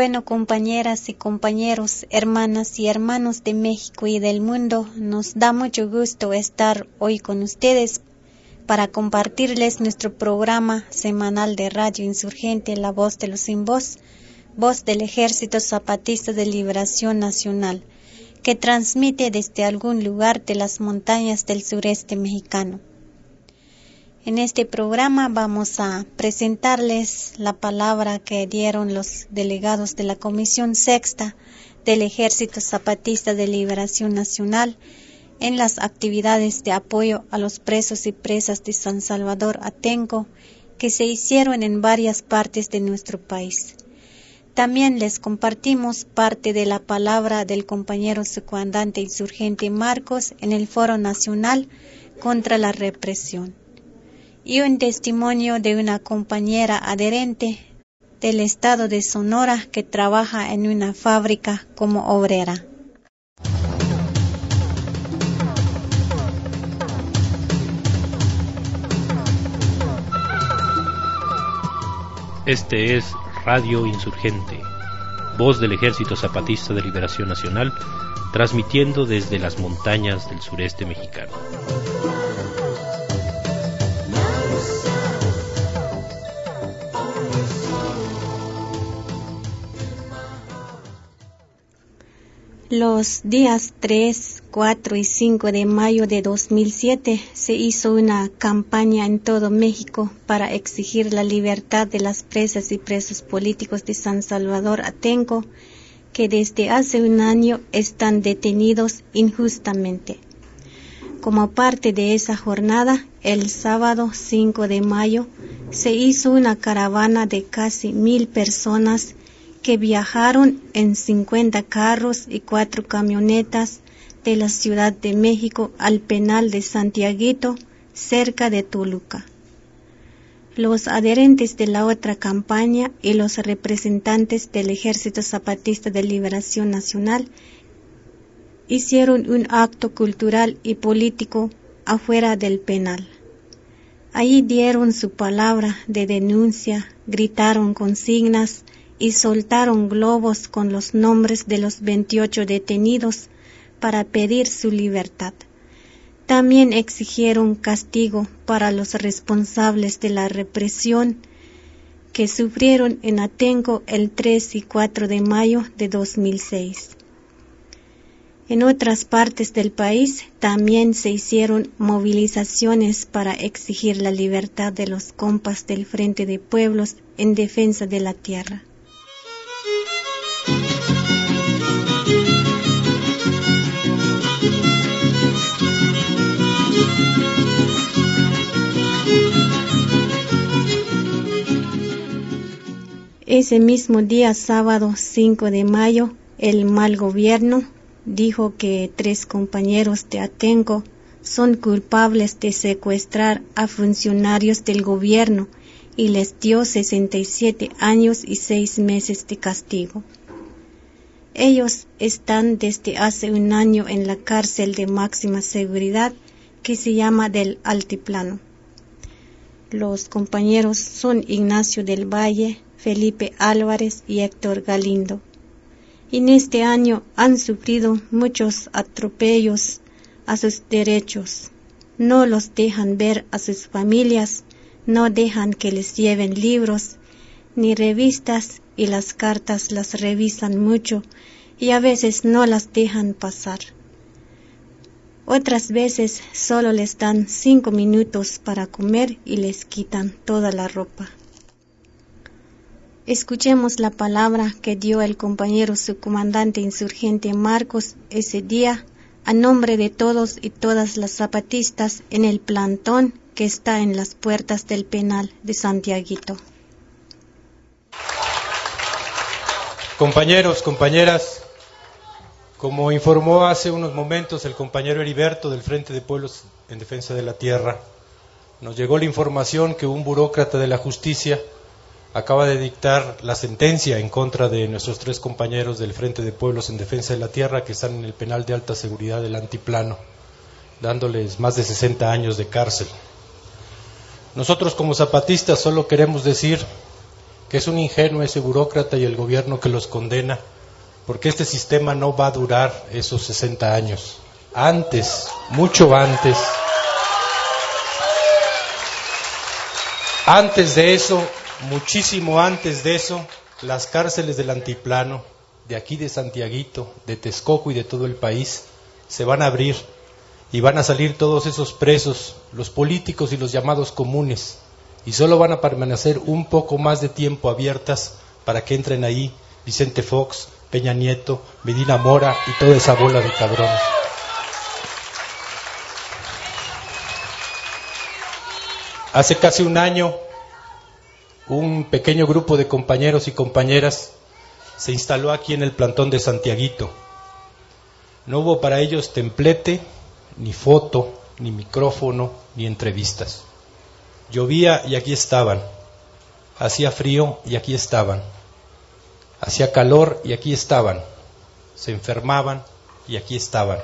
Bueno, compañeras y compañeros, hermanas y hermanos de México y del mundo, nos da mucho gusto estar hoy con ustedes para compartirles nuestro programa semanal de Radio Insurgente La Voz de los Sin Voz, voz del Ejército Zapatista de Liberación Nacional, que transmite desde algún lugar de las montañas del sureste mexicano. En este programa vamos a presentarles la palabra que dieron los delegados de la Comisión Sexta del Ejército Zapatista de Liberación Nacional en las actividades de apoyo a los presos y presas de San Salvador Atenco que se hicieron en varias partes de nuestro país. También les compartimos parte de la palabra del compañero secundante insurgente Marcos en el Foro Nacional contra la Represión y un testimonio de una compañera adherente del estado de Sonora que trabaja en una fábrica como obrera. Este es Radio Insurgente, voz del Ejército Zapatista de Liberación Nacional, transmitiendo desde las montañas del sureste mexicano. Los días 3, 4 y 5 de mayo de 2007 se hizo una campaña en todo México para exigir la libertad de las presas y presos políticos de San Salvador Atenco que desde hace un año están detenidos injustamente. Como parte de esa jornada, el sábado 5 de mayo se hizo una caravana de casi mil personas que viajaron en 50 carros y cuatro camionetas de la Ciudad de México al penal de Santiaguito, cerca de Toluca. Los adherentes de la otra campaña y los representantes del Ejército Zapatista de Liberación Nacional hicieron un acto cultural y político afuera del penal. Allí dieron su palabra de denuncia, gritaron consignas, y soltaron globos con los nombres de los 28 detenidos para pedir su libertad. También exigieron castigo para los responsables de la represión que sufrieron en Atenco el 3 y 4 de mayo de 2006. En otras partes del país también se hicieron movilizaciones para exigir la libertad de los compas del Frente de Pueblos en defensa de la tierra. Ese mismo día, sábado 5 de mayo, el mal gobierno dijo que tres compañeros de Atenco son culpables de secuestrar a funcionarios del gobierno y les dio 67 años y seis meses de castigo. Ellos están desde hace un año en la cárcel de máxima seguridad que se llama del Altiplano. Los compañeros son Ignacio del Valle, Felipe Álvarez y Héctor Galindo. En este año han sufrido muchos atropellos a sus derechos. No los dejan ver a sus familias, no dejan que les lleven libros ni revistas y las cartas las revisan mucho y a veces no las dejan pasar. Otras veces solo les dan cinco minutos para comer y les quitan toda la ropa. Escuchemos la palabra que dio el compañero subcomandante insurgente Marcos ese día a nombre de todos y todas las zapatistas en el plantón que está en las puertas del penal de Santiaguito. Compañeros, compañeras, como informó hace unos momentos el compañero Heriberto del Frente de Pueblos en Defensa de la Tierra, nos llegó la información que un burócrata de la justicia acaba de dictar la sentencia en contra de nuestros tres compañeros del Frente de Pueblos en Defensa de la Tierra que están en el penal de alta seguridad del Antiplano, dándoles más de 60 años de cárcel. Nosotros como zapatistas solo queremos decir que es un ingenuo ese burócrata y el gobierno que los condena, porque este sistema no va a durar esos 60 años. Antes, mucho antes, antes de eso, muchísimo antes de eso, las cárceles del antiplano, de aquí de Santiaguito, de Texcoco y de todo el país, se van a abrir y van a salir todos esos presos, los políticos y los llamados comunes, y solo van a permanecer un poco más de tiempo abiertas para que entren ahí Vicente Fox, Peña Nieto, Medina Mora y toda esa bola de cabrones. Hace casi un año, un pequeño grupo de compañeros y compañeras se instaló aquí en el plantón de Santiaguito. No hubo para ellos templete, ni foto, ni micrófono, ni entrevistas. Llovía y aquí estaban. Hacía frío y aquí estaban. Hacía calor y aquí estaban. Se enfermaban y aquí estaban.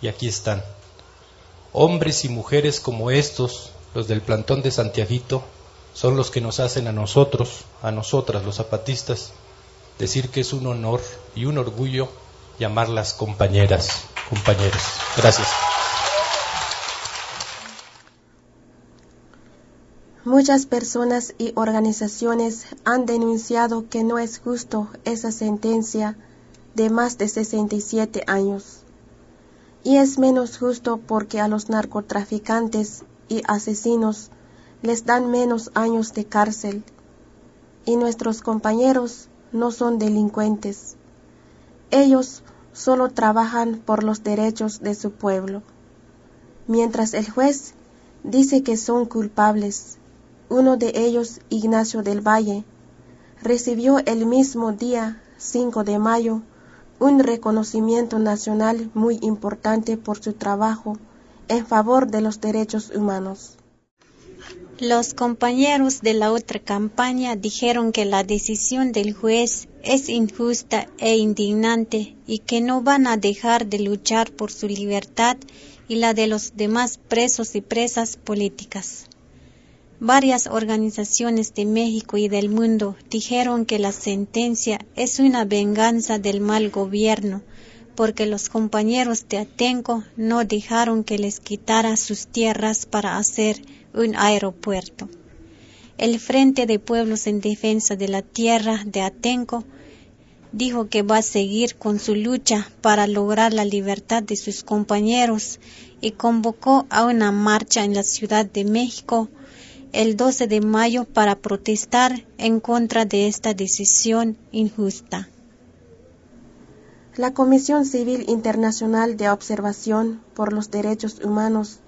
Y aquí están. Hombres y mujeres como estos, los del plantón de Santiaguito, son los que nos hacen a nosotros, a nosotras, los zapatistas, decir que es un honor y un orgullo llamarlas compañeras, compañeros. Gracias. Muchas personas y organizaciones han denunciado que no es justo esa sentencia de más de 67 años. Y es menos justo porque a los narcotraficantes y asesinos les dan menos años de cárcel. Y nuestros compañeros no son delincuentes. Ellos solo trabajan por los derechos de su pueblo. Mientras el juez dice que son culpables uno de ellos, Ignacio del Valle, recibió el mismo día 5 de mayo un reconocimiento nacional muy importante por su trabajo en favor de los derechos humanos. Los compañeros de la otra campaña dijeron que la decisión del juez es injusta e indignante y que no van a dejar de luchar por su libertad y la de los demás presos y presas políticas. Varias organizaciones de México y del mundo dijeron que la sentencia es una venganza del mal gobierno, porque los compañeros de Atenco no dejaron que les quitara sus tierras para hacer un aeropuerto. El Frente de Pueblos en Defensa de la Tierra de Atenco dijo que va a seguir con su lucha para lograr la libertad de sus compañeros y convocó a una marcha en la Ciudad de México el 12 de mayo para protestar en contra de esta decisión injusta. La Comisión Civil Internacional de Observación por los Derechos Humanos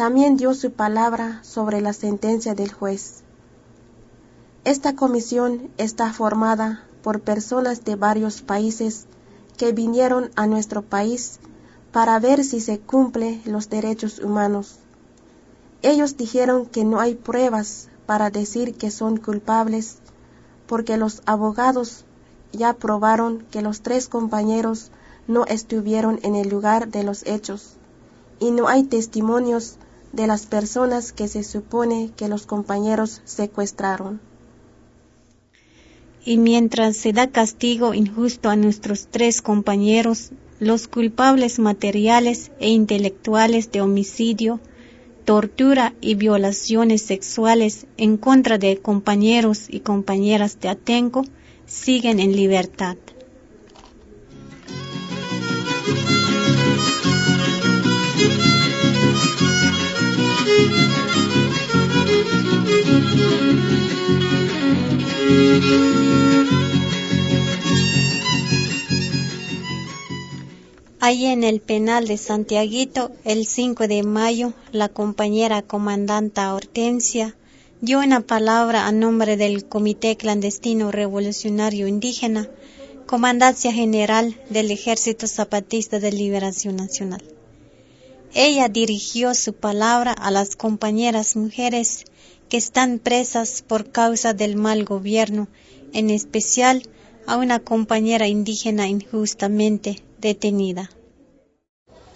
también dio su palabra sobre la sentencia del juez. Esta comisión está formada por personas de varios países que vinieron a nuestro país para ver si se cumplen los derechos humanos. Ellos dijeron que no hay pruebas para decir que son culpables, porque los abogados ya probaron que los tres compañeros no estuvieron en el lugar de los hechos, y no hay testimonios de las personas que se supone que los compañeros secuestraron. Y mientras se da castigo injusto a nuestros tres compañeros, los culpables materiales e intelectuales de homicidio, tortura y violaciones sexuales en contra de compañeros y compañeras de Atenco siguen en libertad. Allí en el penal de Santiaguito, el 5 de mayo, la compañera comandanta Hortensia dio una palabra a nombre del Comité Clandestino Revolucionario Indígena, Comandancia General del Ejército Zapatista de Liberación Nacional. Ella dirigió su palabra a las compañeras mujeres que están presas por causa del mal gobierno, en especial a una compañera indígena injustamente detenida.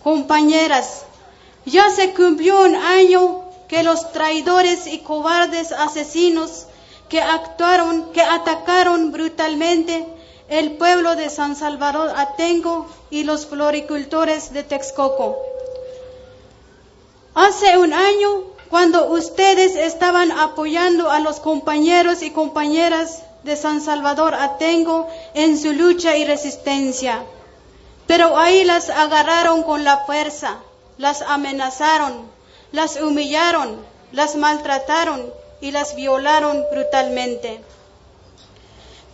Compañeras, ya se cumplió un año que los traidores y cobardes asesinos que actuaron, que atacaron brutalmente el pueblo de San Salvador Atengo y los floricultores de Texcoco. Hace un año, cuando ustedes estaban apoyando a los compañeros y compañeras de San Salvador Atengo en su lucha y resistencia, pero ahí las agarraron con la fuerza, las amenazaron, las humillaron, las maltrataron y las violaron brutalmente.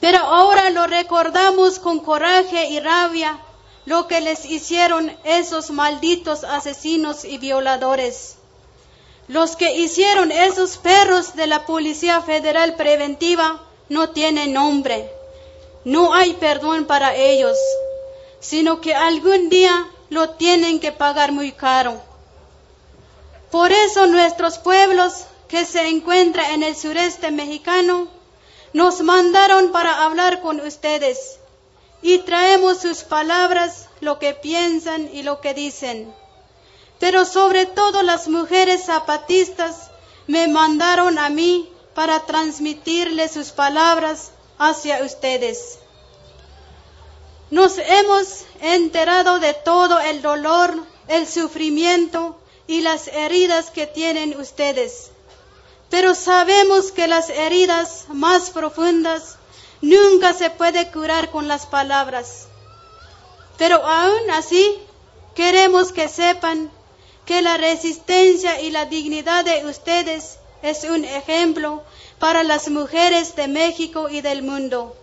Pero ahora lo recordamos con coraje y rabia lo que les hicieron esos malditos asesinos y violadores. Los que hicieron esos perros de la Policía Federal Preventiva no tienen nombre. No hay perdón para ellos, sino que algún día lo tienen que pagar muy caro. Por eso nuestros pueblos que se encuentran en el sureste mexicano nos mandaron para hablar con ustedes y traemos sus palabras, lo que piensan y lo que dicen. Pero sobre todo las mujeres zapatistas me mandaron a mí para transmitirles sus palabras hacia ustedes. Nos hemos enterado de todo el dolor, el sufrimiento y las heridas que tienen ustedes pero sabemos que las heridas más profundas nunca se puede curar con las palabras. Pero aún así queremos que sepan que la resistencia y la dignidad de ustedes es un ejemplo para las mujeres de México y del mundo.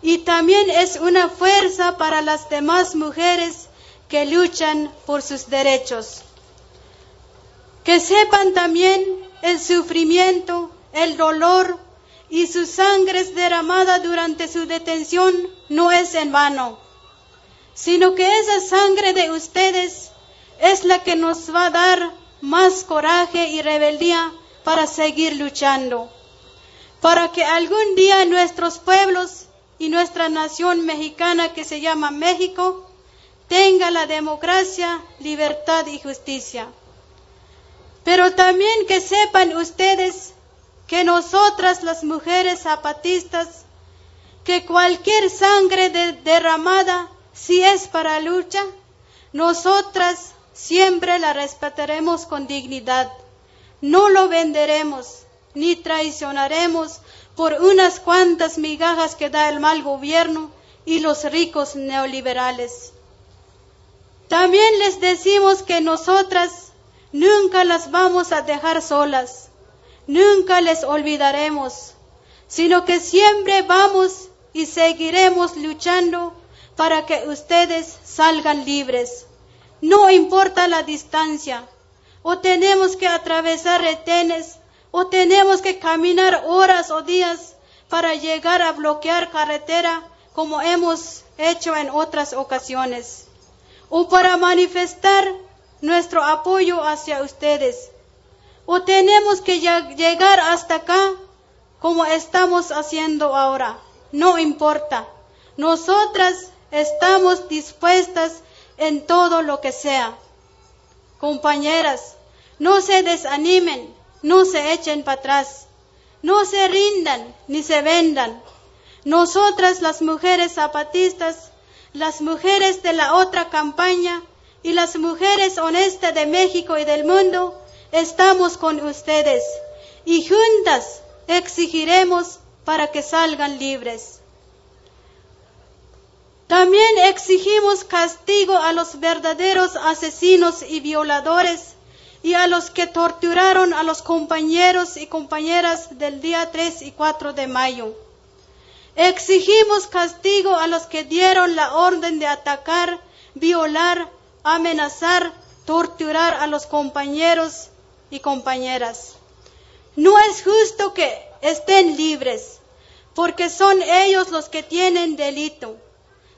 Y también es una fuerza para las demás mujeres que luchan por sus derechos. Que sepan también el sufrimiento, el dolor y su sangre derramada durante su detención no es en vano, sino que esa sangre de ustedes es la que nos va a dar más coraje y rebeldía para seguir luchando, para que algún día nuestros pueblos y nuestra nación mexicana que se llama México tenga la democracia, libertad y justicia. Pero también que sepan ustedes que nosotras las mujeres zapatistas, que cualquier sangre derramada, si es para lucha, nosotras siempre la respetaremos con dignidad. No lo venderemos ni traicionaremos por unas cuantas migajas que da el mal gobierno y los ricos neoliberales. También les decimos que nosotras Nunca las vamos a dejar solas, nunca les olvidaremos, sino que siempre vamos y seguiremos luchando para que ustedes salgan libres. No importa la distancia, o tenemos que atravesar retenes, o tenemos que caminar horas o días para llegar a bloquear carretera como hemos hecho en otras ocasiones, o para manifestar nuestro apoyo hacia ustedes. O tenemos que llegar hasta acá como estamos haciendo ahora. No importa. Nosotras estamos dispuestas en todo lo que sea. Compañeras, no se desanimen, no se echen para atrás, no se rindan ni se vendan. Nosotras las mujeres zapatistas, las mujeres de la otra campaña, y las mujeres honestas de México y del mundo, estamos con ustedes y juntas exigiremos para que salgan libres. También exigimos castigo a los verdaderos asesinos y violadores y a los que torturaron a los compañeros y compañeras del día 3 y 4 de mayo. Exigimos castigo a los que dieron la orden de atacar, violar, amenazar, torturar a los compañeros y compañeras. No es justo que estén libres, porque son ellos los que tienen delito.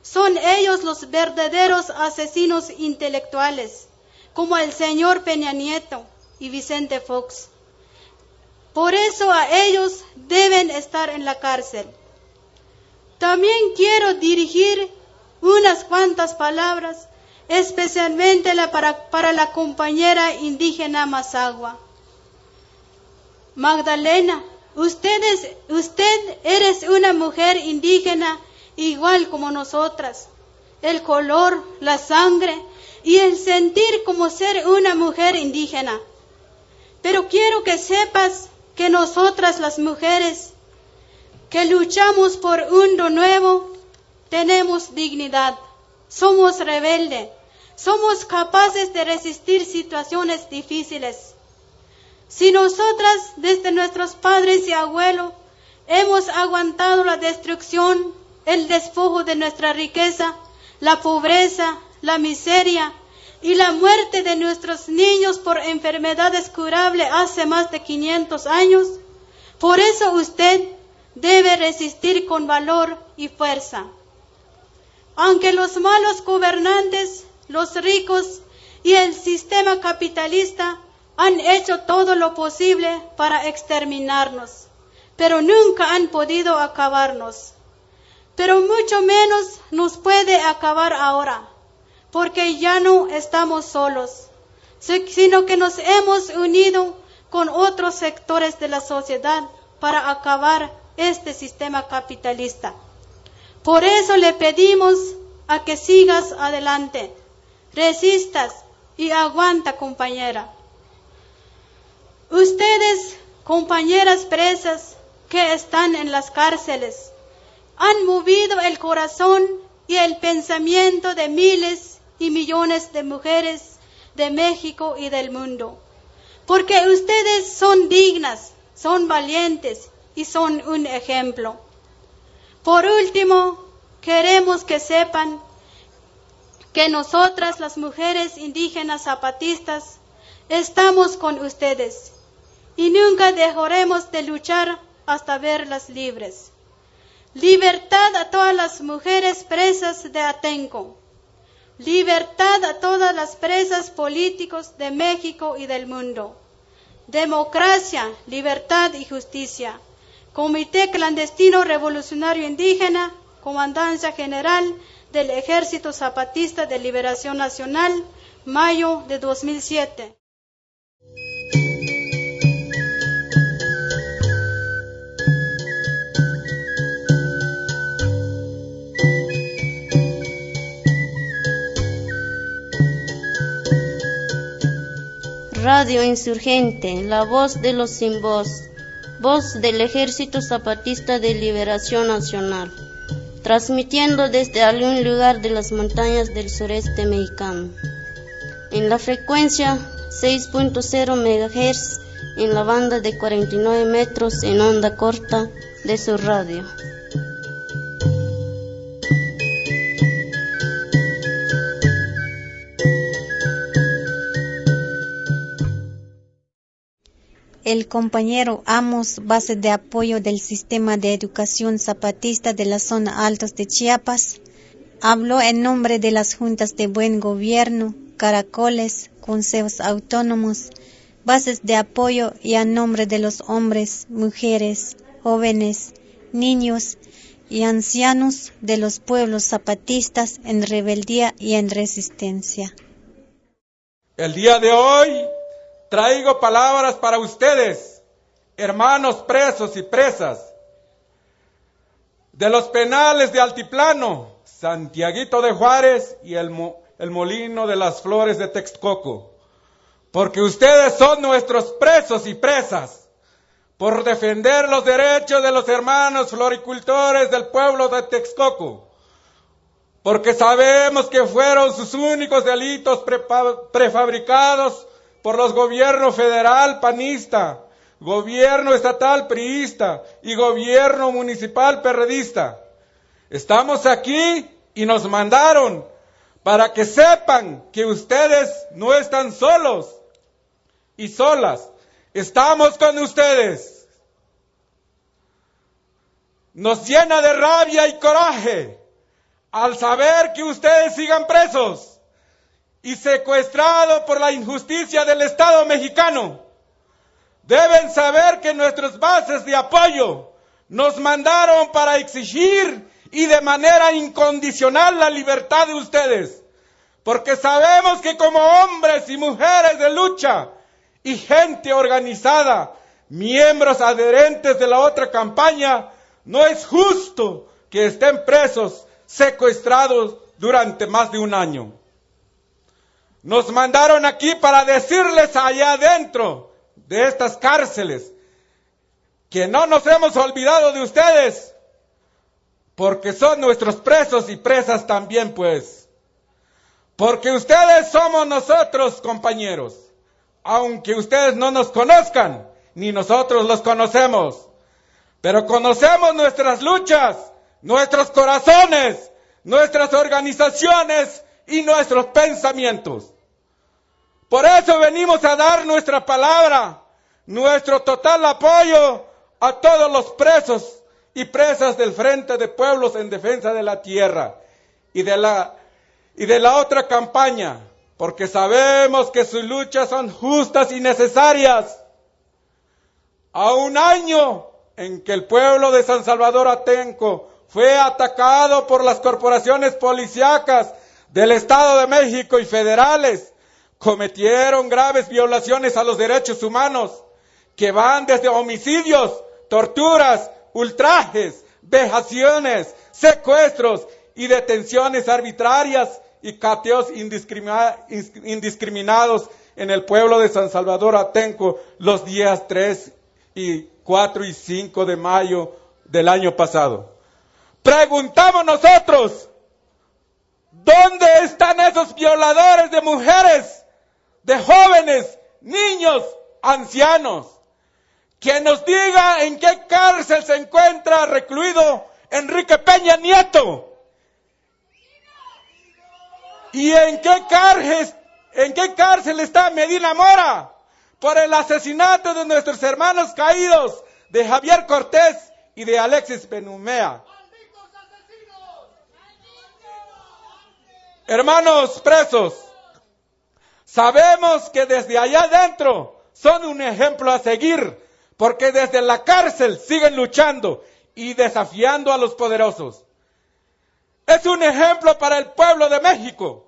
Son ellos los verdaderos asesinos intelectuales, como el señor Peña Nieto y Vicente Fox. Por eso a ellos deben estar en la cárcel. También quiero dirigir unas cuantas palabras especialmente para, la compañera indígena Mazagua. Magdalena, Ustedes, usted eres una mujer indígena igual como nosotras. El color, la sangre y el sentir como ser una mujer indígena. Pero quiero que sepas que nosotras las mujeres que luchamos por un nuevo, tenemos dignidad, somos rebeldes, somos capaces de resistir situaciones difíciles. Si nosotras, desde nuestros padres y abuelos, hemos aguantado la destrucción, el despojo de nuestra riqueza, la pobreza, la miseria y la muerte de nuestros niños por enfermedades curables hace más de 500 años, por eso usted debe resistir con valor y fuerza. Aunque los malos gobernantes, los ricos y el sistema capitalista han hecho todo lo posible para exterminarnos, pero nunca han podido acabarnos. Pero mucho menos nos puede acabar ahora, porque ya no estamos solos, sino que nos hemos unido con otros sectores de la sociedad para acabar este sistema capitalista. Por eso le pedimos a que sigas adelante, resistas y aguanta, compañera. Ustedes, compañeras presas que están en las cárceles, han movido el corazón y el pensamiento de miles y millones de mujeres de México y del mundo, porque ustedes son dignas, son valientes y son un ejemplo. Por último, queremos que sepan que nosotras las mujeres indígenas zapatistas estamos con ustedes y nunca dejaremos de luchar hasta verlas libres. Libertad a todas las mujeres presas de Atenco. Libertad a todas las presas políticos de México y del mundo. Democracia, libertad y justicia. Comité Clandestino Revolucionario Indígena, Comandancia General del Ejército Zapatista de Liberación Nacional, mayo de 2007. Radio Insurgente, la voz de los sin voz, voz del Ejército Zapatista de Liberación Nacional, transmitiendo desde algún lugar de las montañas del sureste mexicano. En la frecuencia 6.0 MHz, en la banda de 49 metros en onda corta de su radio. El compañero Amos, base de apoyo del sistema de educación zapatista de la zona altos de Chiapas, habló en nombre de las juntas de buen gobierno, caracoles, consejos autónomos, bases de apoyo y a nombre de los hombres, mujeres, jóvenes, niños y ancianos de los pueblos zapatistas en rebeldía y en resistencia. El día de hoy traigo palabras para ustedes, hermanos presos y presas, de los penales de Altiplano, Santiaguito de Juárez y el, el Molino de las Flores de Texcoco, porque ustedes son nuestros presos y presas por defender los derechos de los hermanos floricultores del pueblo de Texcoco, porque sabemos que fueron sus únicos delitos prefabricados por los gobiernos federal panista, gobierno estatal priista y gobierno municipal perredista. Estamos aquí y nos mandaron para que sepan que ustedes no están solos y solas. Estamos con ustedes. Nos llena de rabia y coraje al saber que ustedes sigan presos y secuestrado por la injusticia del Estado mexicano. Deben saber que nuestras bases de apoyo nos mandaron para exigir y de manera incondicional la libertad de ustedes, porque sabemos que como hombres y mujeres de lucha y gente organizada, miembros adherentes de la otra campaña, no es justo que estén presos, secuestrados durante más de un año. Nos mandaron aquí para decirles allá adentro de estas cárceles que no nos hemos olvidado de ustedes, porque son nuestros presos y presas también, pues. Porque ustedes somos nosotros, compañeros, aunque ustedes no nos conozcan, ni nosotros los conocemos, pero conocemos nuestras luchas, nuestros corazones, nuestras organizaciones y nuestros pensamientos. Por eso venimos a dar nuestra palabra, nuestro total apoyo a todos los presos y presas del Frente de Pueblos en Defensa de la Tierra y de la, otra campaña, porque sabemos que sus luchas son justas y necesarias. A un año en que el pueblo de San Salvador Atenco fue atacado por las corporaciones policíacas del Estado de México y federales, cometieron graves violaciones a los derechos humanos que van desde homicidios, torturas, ultrajes, vejaciones, secuestros y detenciones arbitrarias y cateos indiscriminados en el pueblo de San Salvador Atenco los días 3 y 4 y 5 de mayo del año pasado. Preguntamos nosotros, ¿dónde están esos violadores de mujeres, de jóvenes, niños, ancianos? Que nos diga en qué cárcel se encuentra recluido Enrique Peña Nieto. ¿Y en qué cárcel, en qué cárcel está Medina Mora? Por el asesinato de nuestros hermanos caídos, de Javier Cortés y de Alexis Benumea. Hermanos presos, sabemos que desde allá adentro son un ejemplo a seguir, porque desde la cárcel siguen luchando y desafiando a los poderosos. Es un ejemplo para el pueblo de México.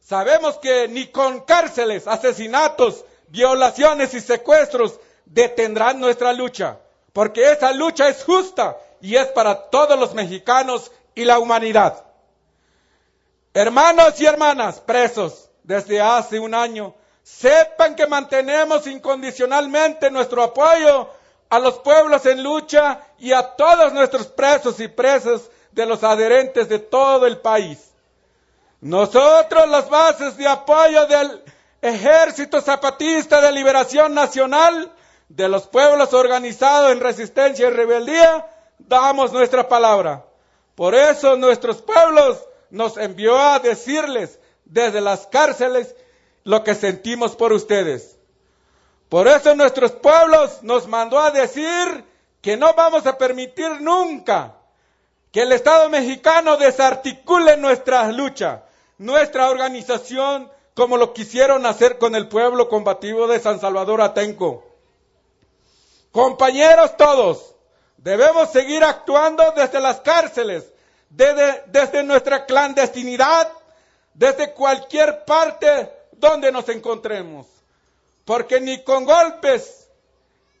Sabemos que ni con cárceles, asesinatos, violaciones y secuestros detendrán nuestra lucha, porque esa lucha es justa y es para todos los mexicanos y la humanidad. Hermanos y hermanas presos desde hace un año, sepan que mantenemos incondicionalmente nuestro apoyo a los pueblos en lucha y a todos nuestros presos y presas de los adherentes de todo el país. Nosotros, las bases de apoyo del Ejército Zapatista de Liberación Nacional, de los pueblos organizados en resistencia y rebeldía, damos nuestra palabra. Por eso nuestros pueblos nos envió a decirles desde las cárceles lo que sentimos por ustedes. Por eso nuestros pueblos nos mandó a decir que no vamos a permitir nunca que el Estado mexicano desarticule nuestra lucha, nuestra organización, como lo quisieron hacer con el pueblo combativo de San Salvador Atenco. Compañeros todos, debemos seguir actuando desde las cárceles, desde, nuestra clandestinidad, desde cualquier parte donde nos encontremos. Porque ni con golpes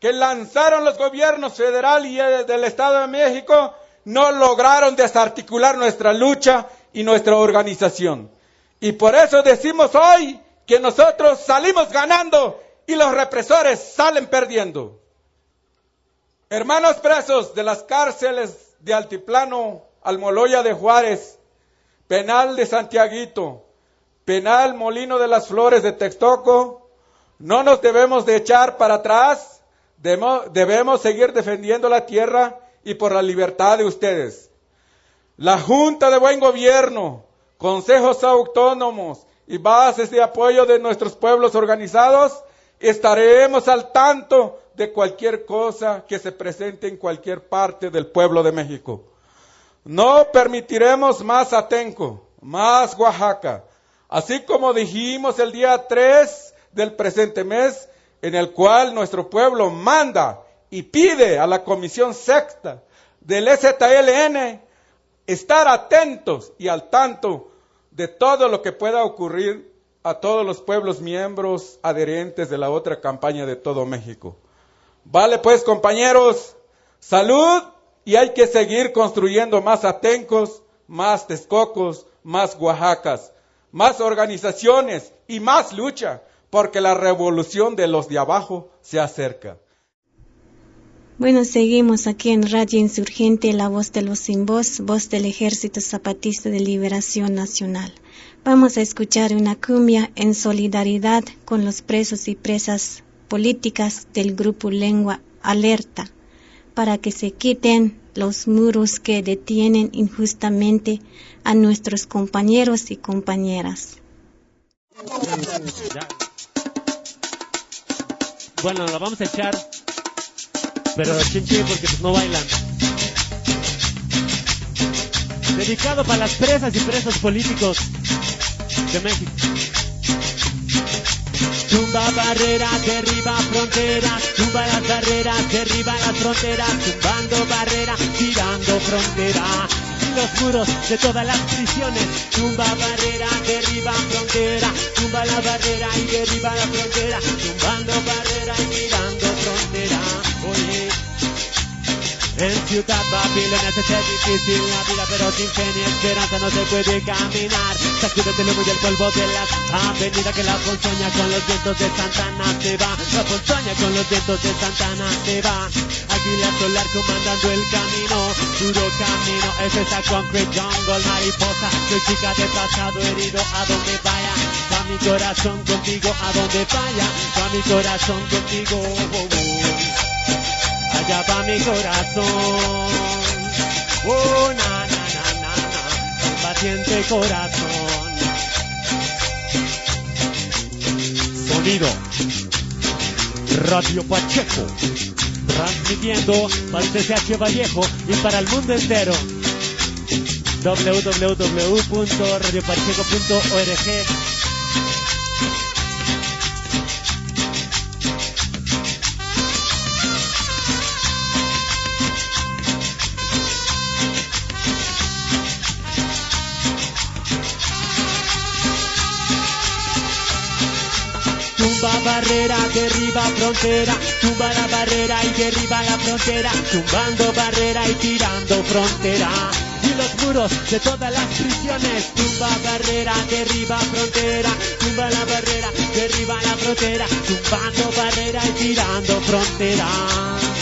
que lanzaron los gobiernos federal y del Estado de México no lograron desarticular nuestra lucha y nuestra organización. Y por eso decimos hoy que nosotros salimos ganando y los represores salen perdiendo. Hermanos presos de las cárceles de Altiplano, Almoloya de Juárez, Penal de Santiaguito, Penal Molino de las Flores de Textoco, no nos debemos de echar para atrás, debemos seguir defendiendo la tierra y por la libertad de ustedes. La Junta de Buen Gobierno, consejos autónomos y bases de apoyo de nuestros pueblos organizados, estaremos al tanto de cualquier cosa que se presente en cualquier parte del pueblo de México. No permitiremos más Atenco, más Oaxaca, así como dijimos el día 3 del presente mes, en el cual nuestro pueblo manda y pide a la Comisión Sexta del STLN estar atentos y al tanto de todo lo que pueda ocurrir a todos los pueblos miembros adherentes de la otra campaña de todo México. Vale pues compañeros, salud y hay que seguir construyendo más Atencos, más Texcocos, más Oaxacas, más organizaciones y más lucha, porque la revolución de los de abajo se acerca. Bueno, seguimos aquí en Radio Insurgente, la voz de los sin voz, voz del Ejército Zapatista de Liberación Nacional. Vamos a escuchar una cumbia en solidaridad con los presos y presas políticas del grupo Lengua Alerta, para que se quiten los muros que detienen injustamente a nuestros compañeros y compañeras. Bueno, lo vamos a echar pero chinchi porque pues no bailan. Dedicado para las presas y presos políticos de México. Tumba barreras, derriba fronteras, tumba las barreras, derriba las fronteras, tumbando barreras, tirando frontera. Los muros de todas las prisiones, tumba barrera, derriba frontera, tumba la barrera y derriba la frontera, tumbando barrera y tirando En Ciudad Babilonia se hace difícil la vida, pero sin fe ni esperanza no se puede caminar. Sacúdete el humo y el polvo de las avenidas que la ponzoña con los vientos de Santana se va. La ponzoña con los vientos de Santana se va. Águila solar comandando el camino, duro camino, es esa concrete jungle, mariposa. Soy chica de pasado herido a donde vaya. Va mi corazón contigo a donde vaya. Va mi corazón contigo. Oh, oh, oh allá va mi corazón. Oh, na, na, na, na, na, corazón. Sonido. Radio Pacheco. Transmitiendo para el CCH Vallejo y para el mundo entero. www.radiopacheco.org barrera, derriba frontera, tumba la barrera y derriba la frontera, tumbando barrera y tirando frontera. Y los muros de todas las prisiones, tumba barrera, derriba frontera, tumba la barrera, derriba la frontera, tumbando barrera y tirando frontera.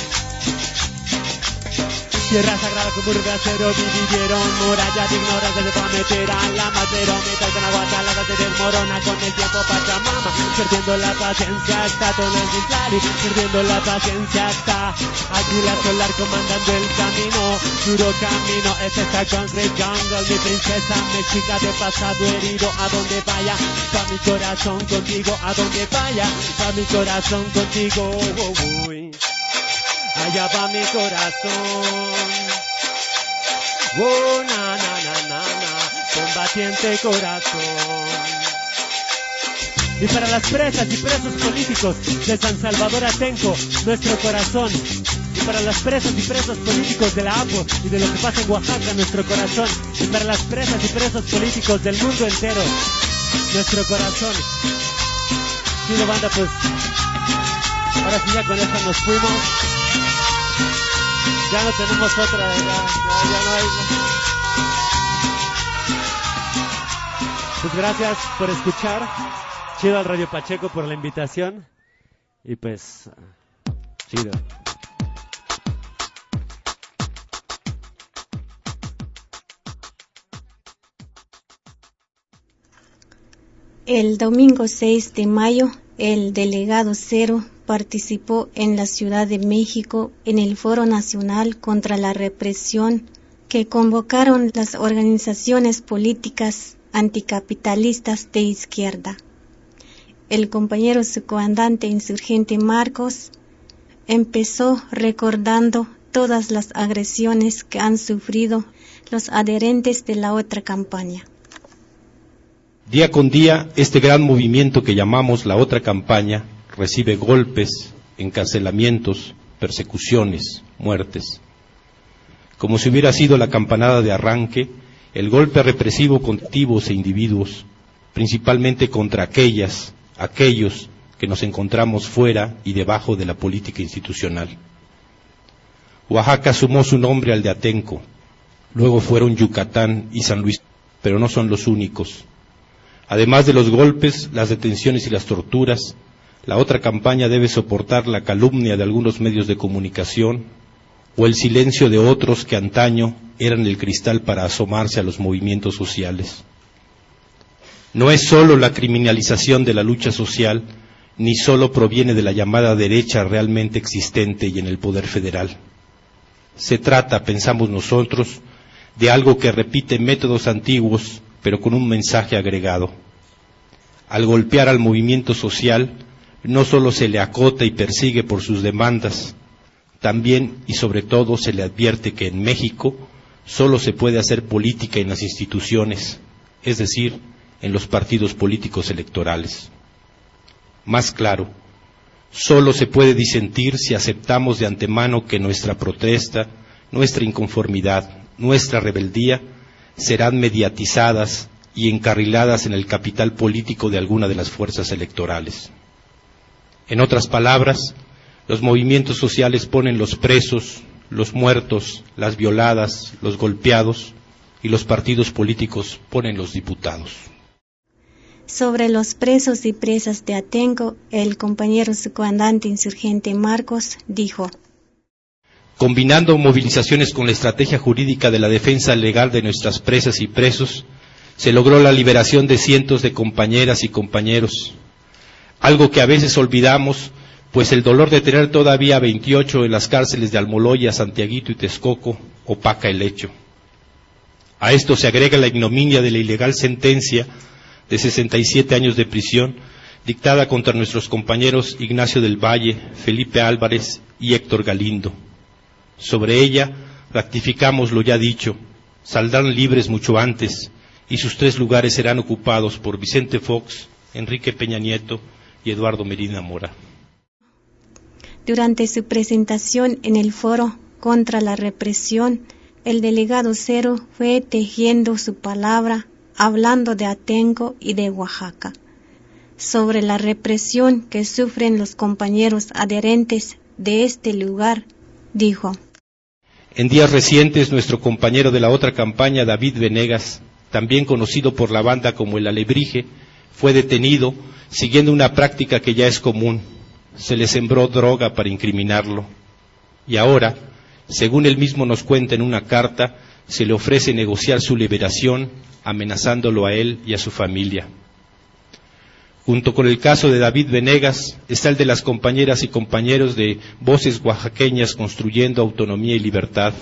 Tierra sagrada de acero dividieron murallas de ignorancia se va a meter a la madera metal con agua salada se desmorona con el tiempo Pachamama perdiendo la paciencia está todo el Islari perdiendo la paciencia está Águila solar comandando el camino duro camino es esta concrete jungle mi princesa mexica de pasado herido a donde vaya va mi corazón contigo a donde vaya va mi corazón contigo oh, oh, allá va mi corazón. Oh, na, na, na, na, na, combatiente corazón. Y para las presas y presos políticos de San Salvador Atenco, nuestro corazón. Y para las presas y presos políticos de la APO y de lo que pasa en Oaxaca, nuestro corazón. Y para las presas y presos políticos del mundo entero, nuestro corazón. Y banda, pues, ahora sí ya con esto nos fuimos. Ya no tenemos otra, ya, ya, no hay. Pues gracias por escuchar. Chido al Radio Pacheco por la invitación. Y pues, chido. El domingo 6 de mayo, el delegado Cero participó en la Ciudad de México en el Foro Nacional contra la Represión que convocaron las organizaciones políticas anticapitalistas de izquierda. El compañero su comandante insurgente Marcos empezó recordando todas las agresiones que han sufrido los adherentes de la otra campaña. Día con día, este gran movimiento que llamamos la otra campaña recibe golpes, encarcelamientos, persecuciones, muertes. Como si hubiera sido la campanada de arranque, el golpe represivo contra activos e individuos, principalmente contra aquellas, aquellos que nos encontramos fuera y debajo de la política institucional. Oaxaca sumó su nombre al de Atenco, luego fueron Yucatán y San Luis, pero no son los únicos. Además de los golpes, las detenciones y las torturas, la otra campaña debe soportar la calumnia de algunos medios de comunicación o el silencio de otros que antaño eran el cristal para asomarse a los movimientos sociales. No es sólo la criminalización de la lucha social, ni sólo proviene de la llamada derecha realmente existente y en el poder federal. Se trata, pensamos nosotros, de algo que repite métodos antiguos, pero con un mensaje agregado. Al golpear al movimiento social, no solo se le acota y persigue por sus demandas, también y sobre todo se le advierte que en México solo se puede hacer política en las instituciones, es decir, en los partidos políticos electorales. Más claro, solo se puede disentir si aceptamos de antemano que nuestra protesta, nuestra inconformidad, nuestra rebeldía serán mediatizadas y encarriladas en el capital político de alguna de las fuerzas electorales. En otras palabras, los movimientos sociales ponen los presos, los muertos, las violadas, los golpeados, y los partidos políticos ponen los diputados. Sobre los presos y presas de Atenco, el compañero su comandante insurgente Marcos dijo, Combinando movilizaciones con la estrategia jurídica de la defensa legal de nuestras presas y presos, se logró la liberación de cientos de compañeras y compañeros, algo que a veces olvidamos, pues el dolor de tener todavía 28 en las cárceles de Almoloya, Santiaguito y Texcoco opaca el hecho. A esto se agrega la ignominia de la ilegal sentencia de 67 años de prisión dictada contra nuestros compañeros Ignacio del Valle, Felipe Álvarez y Héctor Galindo. Sobre ella ratificamos lo ya dicho, saldrán libres mucho antes y sus tres lugares serán ocupados por Vicente Fox, Enrique Peña Nieto y Eduardo Medina Mora. Durante su presentación en el foro contra la represión, el delegado Cero fue tejiendo su palabra hablando de Atenco y de Oaxaca, sobre la represión que sufren los compañeros adherentes de este lugar, dijo. En días recientes, nuestro compañero de la otra campaña, David Venegas, también conocido por la banda como el Alebrije, fue detenido siguiendo una práctica que ya es común. Se le sembró droga para incriminarlo. Y ahora, según él mismo nos cuenta en una carta, se le ofrece negociar su liberación, amenazándolo a él y a su familia. Junto con el caso de David Venegas está el de las compañeras y compañeros de Voces Oaxaqueñas Construyendo Autonomía y Libertad,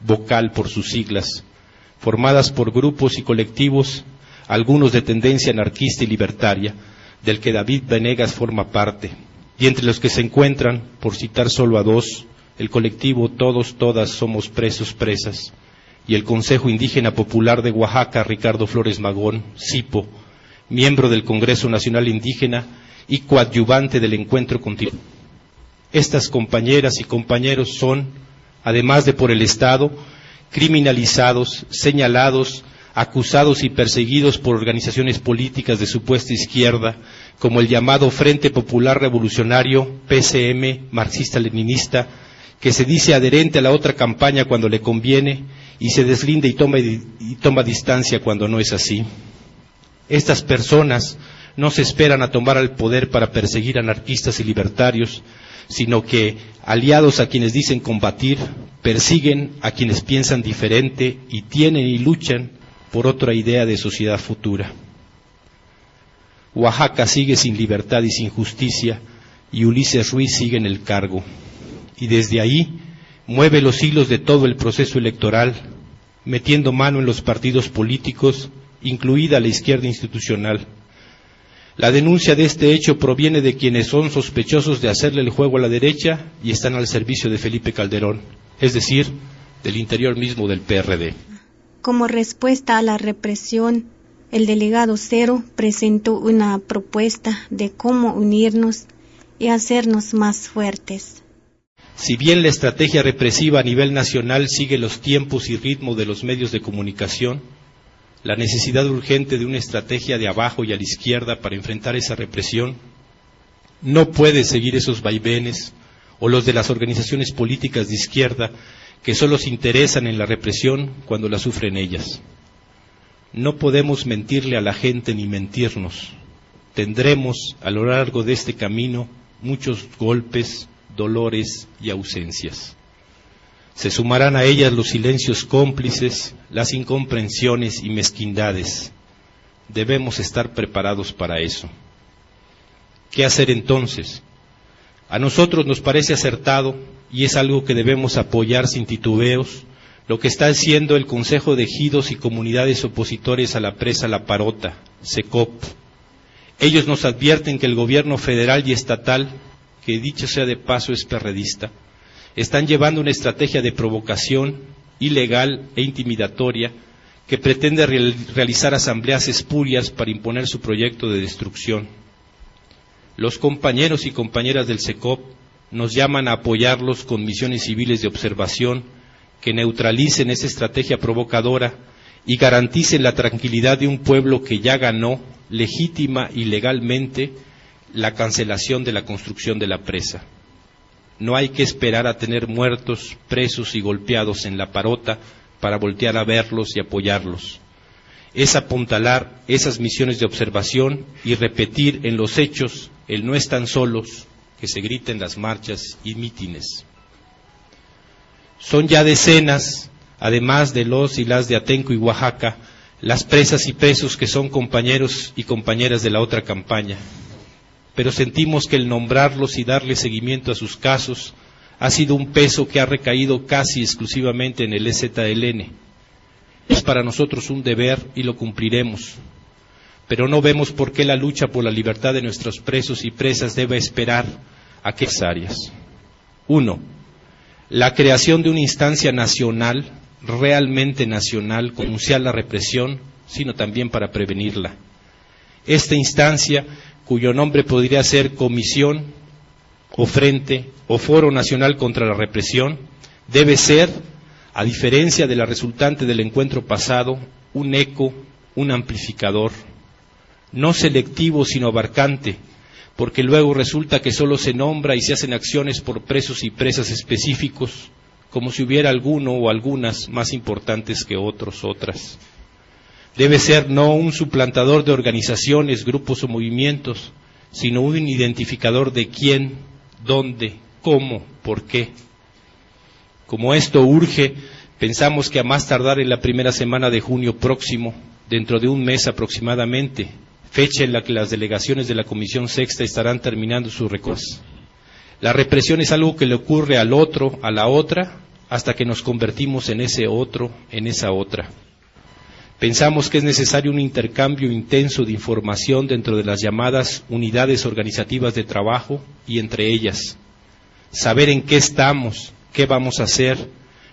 vocal por sus siglas, formadas por grupos y colectivos, algunos de tendencia anarquista y libertaria, del que David Venegas forma parte, y entre los que se encuentran, por citar solo a dos, el colectivo Todos, Todas Somos Presos, Presas, y el Consejo Indígena Popular de Oaxaca, Ricardo Flores Magón, CIPO, miembro del Congreso Nacional Indígena y coadyuvante del encuentro continuo. Estas compañeras y compañeros son, además de por el Estado, criminalizados, señalados, acusados y perseguidos por organizaciones políticas de supuesta izquierda, como el llamado Frente Popular Revolucionario, PCM, marxista-leninista, que se dice adherente a la otra campaña cuando le conviene y se deslinda y toma, y toma distancia cuando no es así. Estas personas no se esperan a tomar el poder para perseguir anarquistas y libertarios, sino que, aliados a quienes dicen combatir, persiguen a quienes piensan diferente y tienen y luchan por otra idea de sociedad futura. Oaxaca sigue sin libertad y sin justicia, y Ulises Ruiz sigue en el cargo. Y desde ahí mueve los hilos de todo el proceso electoral, metiendo mano en los partidos políticos, incluida la izquierda institucional. La denuncia de este hecho proviene de quienes son sospechosos de hacerle el juego a la derecha y están al servicio de Felipe Calderón, es decir, del interior mismo del PRD. Como respuesta a la represión, el delegado Cero presentó una propuesta de cómo unirnos y hacernos más fuertes. Si bien la estrategia represiva a nivel nacional sigue los tiempos y ritmo de los medios de comunicación, la necesidad urgente de una estrategia de abajo y a la izquierda para enfrentar esa represión no puede seguir esos vaivenes o los de las organizaciones políticas de izquierda que solo se interesan en la represión cuando la sufren ellas. No podemos mentirle a la gente ni mentirnos. Tendremos a lo largo de este camino muchos golpes, dolores y ausencias. Se sumarán a ellas los silencios cómplices, las incomprensiones y mezquindades. Debemos estar preparados para eso. ¿Qué hacer entonces? A nosotros nos parece acertado, y es algo que debemos apoyar sin titubeos, lo que está haciendo el Consejo de Ejidos y Comunidades Opositores a la Presa La Parota, SECOP. Ellos nos advierten que el gobierno federal y estatal, que dicho sea de paso es perredista, están llevando una estrategia de provocación ilegal e intimidatoria que pretende realizar asambleas espurias para imponer su proyecto de destrucción. Los compañeros y compañeras del SECOP nos llaman a apoyarlos con misiones civiles de observación que neutralicen esa estrategia provocadora y garanticen la tranquilidad de un pueblo que ya ganó legítima y legalmente la cancelación de la construcción de la presa. No hay que esperar a tener muertos, presos y golpeados en la parota para voltear a verlos y apoyarlos. Es apuntalar esas misiones de observación y repetir en los hechos el no están solos, que se griten las marchas y mítines. Son ya decenas, además de los y las de Atenco y Oaxaca, las presas y presos que son compañeros y compañeras de la otra campaña. Pero sentimos que el nombrarlos y darle seguimiento a sus casos ha sido un peso que ha recaído casi exclusivamente en el EZLN. Es para nosotros un deber y lo cumpliremos. Pero no vemos por qué la lucha por la libertad de nuestros presos y presas debe esperar a qué áreas. Uno, la creación de una instancia nacional, realmente nacional, con denunciar la represión, sino también para prevenirla. Esta instancia, cuyo nombre podría ser Comisión o Frente o Foro Nacional contra la Represión, debe ser, a diferencia de la resultante del encuentro pasado, un eco, un amplificador, no selectivo sino abarcante, porque luego resulta que solo se nombra y se hacen acciones por presos y presas específicos, como si hubiera alguno o algunas más importantes que otros, otras. Debe ser no un suplantador de organizaciones, grupos o movimientos, sino un identificador de quién, dónde, cómo, por qué. Como esto urge, pensamos que a más tardar en la primera semana de junio próximo, dentro de un mes aproximadamente, fecha en la que las delegaciones de la Comisión Sexta estarán terminando su recorrido. La represión es algo que le ocurre al otro, a la otra, hasta que nos convertimos en ese otro, en esa otra. Pensamos que es necesario un intercambio intenso de información dentro de las llamadas unidades organizativas de trabajo y entre ellas. Saber en qué estamos, qué vamos a hacer,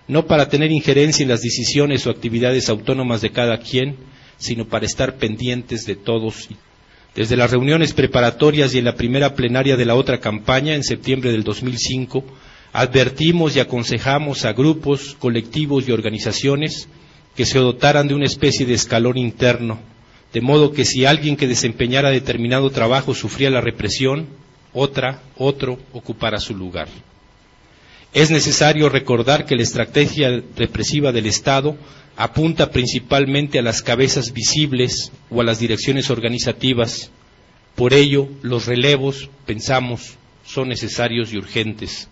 no para tener injerencia en las decisiones o actividades autónomas de cada quien, sino para estar pendientes de todos. Desde las reuniones preparatorias y en la primera plenaria de la otra campaña, en septiembre del 2005, advertimos y aconsejamos a grupos, colectivos y organizaciones que se dotaran de una especie de escalón interno, de modo que si alguien que desempeñara determinado trabajo sufría la represión, otra, otro ocupara su lugar. Es necesario recordar que la estrategia represiva del Estado apunta principalmente a las cabezas visibles o a las direcciones organizativas. Por ello, los relevos, pensamos, son necesarios y urgentes.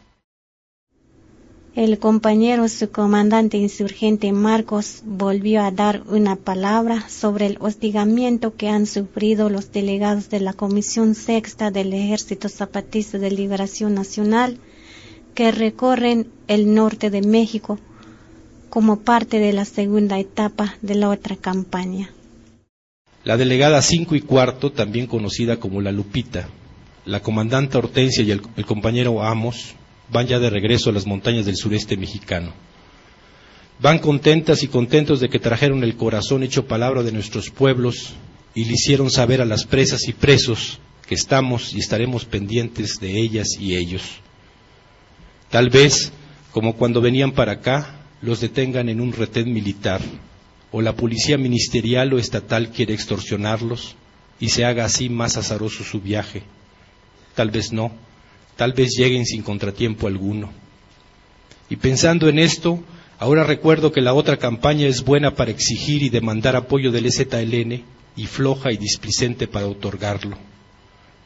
El compañero subcomandante insurgente Marcos volvió a dar una palabra sobre el hostigamiento que han sufrido los delegados de la Comisión Sexta del Ejército Zapatista de Liberación Nacional que recorren el norte de México como parte de la segunda etapa de la otra campaña. La delegada cinco y cuarto, también conocida como la Lupita, la comandante Hortensia y el compañero Amos van ya de regreso a las montañas del sureste mexicano. Van contentas y contentos de que trajeron el corazón hecho palabra de nuestros pueblos y le hicieron saber a las presas y presos que estamos y estaremos pendientes de ellas y ellos. Tal vez, como cuando venían para acá, los detengan en un retén militar o la policía ministerial o estatal quiere extorsionarlos y se haga así más azaroso su viaje. tal vez no, tal vez lleguen sin contratiempo alguno. Y pensando en esto, ahora recuerdo que la otra campaña es buena para exigir y demandar apoyo del EZLN y floja y displicente para otorgarlo.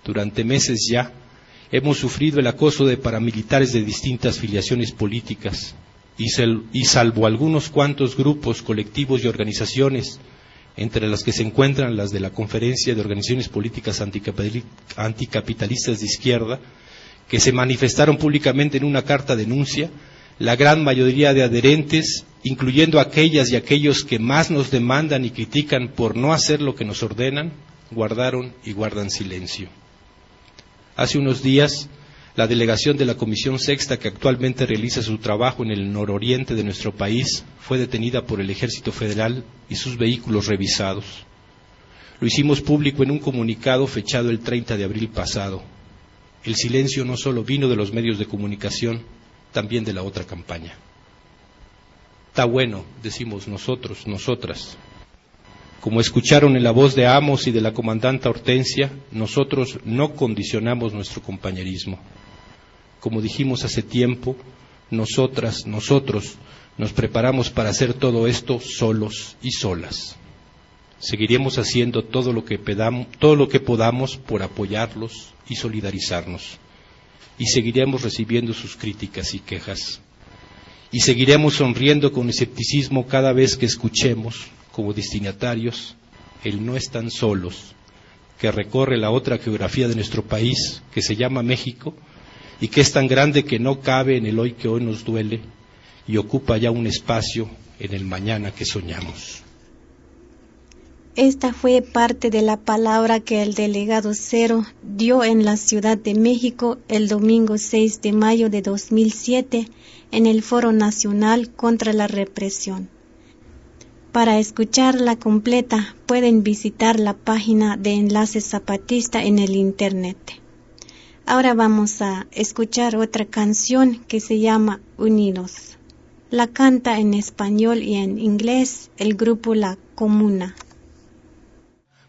Durante meses ya hemos sufrido el acoso de paramilitares de distintas filiaciones políticas y, salvo algunos cuantos grupos, colectivos y organizaciones, entre las que se encuentran las de la Conferencia de Organizaciones Políticas Anticapitalistas de Izquierda, que se manifestaron públicamente en una carta denuncia, la gran mayoría de adherentes, incluyendo aquellas y aquellos que más nos demandan y critican por no hacer lo que nos ordenan, guardaron y guardan silencio. Hace unos días, la delegación de la Comisión Sexta, que actualmente realiza su trabajo en el nororiente de nuestro país, fue detenida por el Ejército Federal y sus vehículos revisados. Lo hicimos público en un comunicado fechado el 30 de abril pasado. El silencio no solo vino de los medios de comunicación, también de la otra campaña. Está bueno, decimos nosotros, nosotras. Como escucharon en la voz de Amos y de la comandanta Hortensia, nosotros no condicionamos nuestro compañerismo. Como dijimos hace tiempo, nosotras, nosotros, nos preparamos para hacer todo esto solos y solas. Seguiremos haciendo todo lo que, todo lo que podamos por apoyarlos y solidarizarnos y seguiremos recibiendo sus críticas y quejas. Y seguiremos sonriendo con escepticismo cada vez que escuchemos, como destinatarios, el no están solos, que recorre la otra geografía de nuestro país, que se llama México, y que es tan grande que no cabe en el hoy que hoy nos duele y ocupa ya un espacio en el mañana que soñamos. Esta fue parte de la palabra que el delegado Cero dio en la Ciudad de México el domingo 6 de mayo de 2007 en el Foro Nacional contra la Represión. Para escucharla completa pueden visitar la página de Enlace Zapatista en el Internet. Ahora vamos a escuchar otra canción que se llama Unidos. La canta en español y en inglés el grupo La Comuna.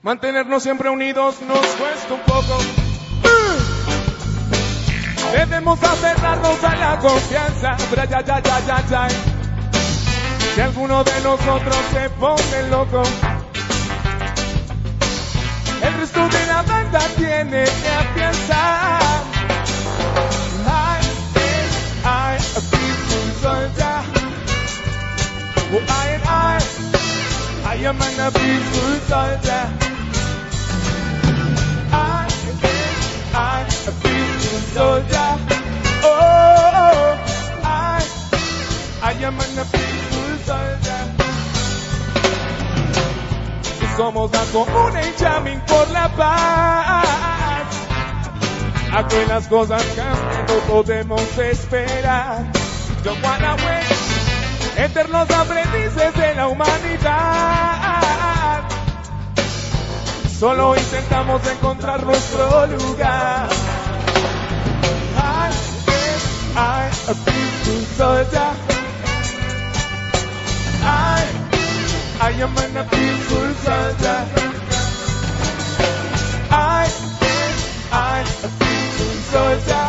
Mantenernos siempre unidos nos cuesta un poco. Debemos aferrarnos a la confianza. Ya, ya, ya. Si alguno de nosotros se pone loco, el resto de la banda tiene que afianzar. I, I, oh, a soldier. Oh, I I, I am an a peaceful soldier. I, a peaceful soldier. Oh, I, I am a peaceful soldier. Somos la comuna y por la paz. A las cosas cambien, no podemos esperar. Wanna wait, eternos aprendices de la humanidad. Solo intentamos encontrar nuestro lugar. I, a peaceful soldier. I, I am an soldier. I, I, a peaceful soldier.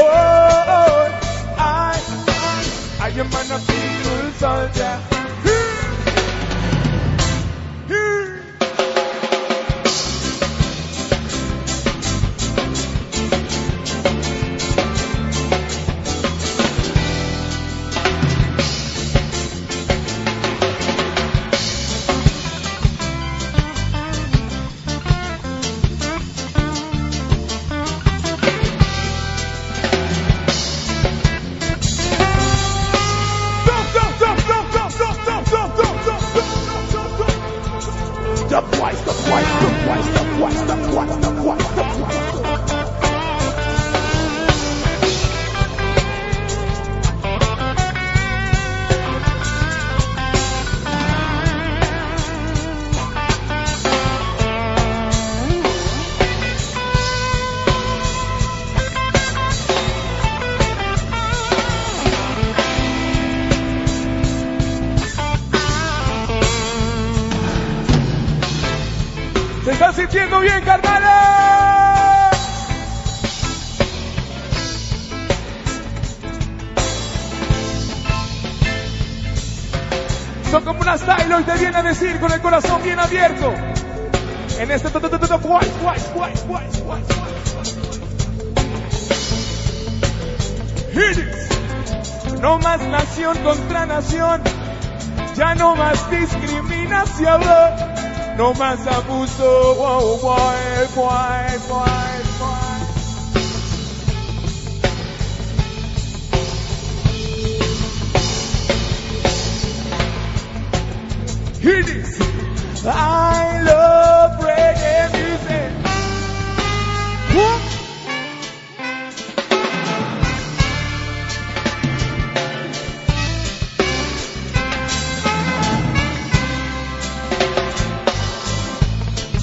Oh, I, I am an a soldier. Decir con el corazón bien abierto. En este No más nación contra nación, ya no más discriminación, no más abuso.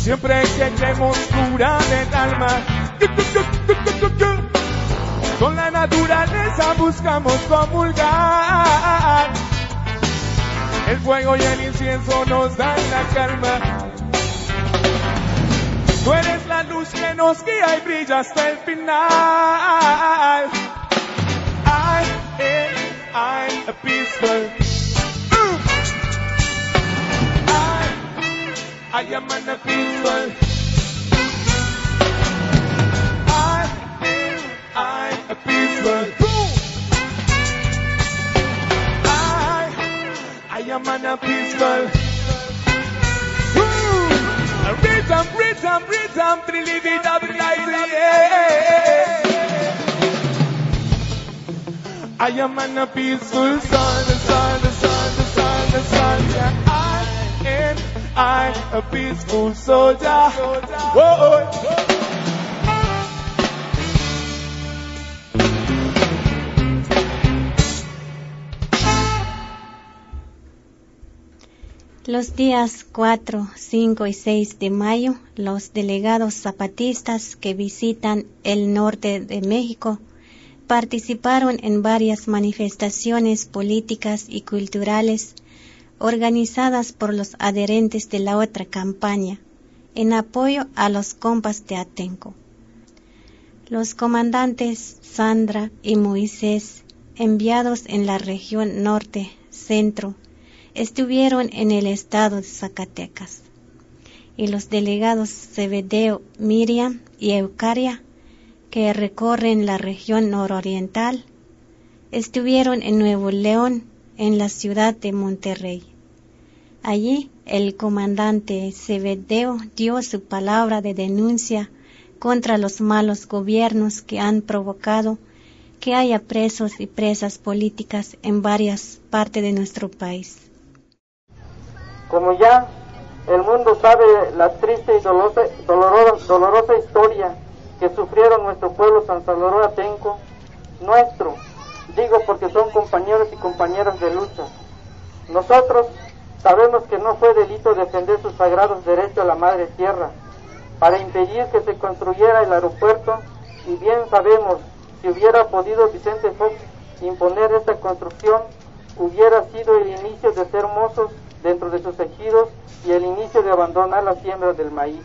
Siempre que queremos curar el alma, con la naturaleza buscamos comulgar. El fuego y el incienso nos dan la calma. Tú eres la luz que nos guía y brilla hasta el final. I am, I'm a peaceful. I, I am a peaceful. I am, I'm a peaceful. I am on a peaceful. Woo! Rhythm, rhythm, rhythm, trilly, double yeah. I am on a peaceful sun, the sun, the sun, the sun, the sun. Yeah, I Los días 4, 5 y 6 de mayo, los delegados zapatistas que visitan el norte de México participaron en varias manifestaciones políticas y culturales organizadas por los adherentes de la otra campaña en apoyo a los compas de Atenco. Los comandantes Sandra y Moisés, enviados en la región norte, centro, estuvieron en el estado de Zacatecas y los delegados Cebedeo, Miriam y Eucaria, que recorren la región nororiental, estuvieron en Nuevo León, en la ciudad de Monterrey. Allí el comandante Cebedeo dio su palabra de denuncia contra los malos gobiernos que han provocado que haya presos y presas políticas en varias partes de nuestro país. Como ya el mundo sabe la triste y dolorosa, dolorosa, historia que sufrieron nuestro pueblo San Salvador Atenco, nuestro, digo porque son compañeros y compañeras de lucha. Nosotros sabemos que no fue delito defender sus sagrados derechos a la madre tierra para impedir que se construyera el aeropuerto y bien sabemos si hubiera podido Vicente Fox imponer esta construcción hubiera sido el inicio de ser mozos dentro de sus ejidos y el inicio de abandonar la siembra del maíz.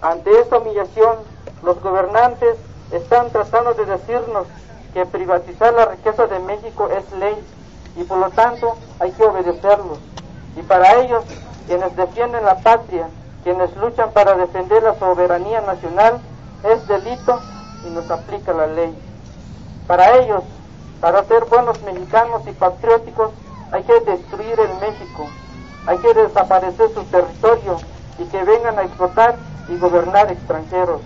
Ante esta humillación, los gobernantes están tratando de decirnos que privatizar la riqueza de México es ley y por lo tanto hay que obedecerlos. Y para ellos, quienes defienden la patria, quienes luchan para defender la soberanía nacional, es delito y nos aplica la ley. Para ellos, para ser buenos mexicanos y patrióticos, hay que destruir el México, hay que desaparecer su territorio y que vengan a explotar y gobernar extranjeros.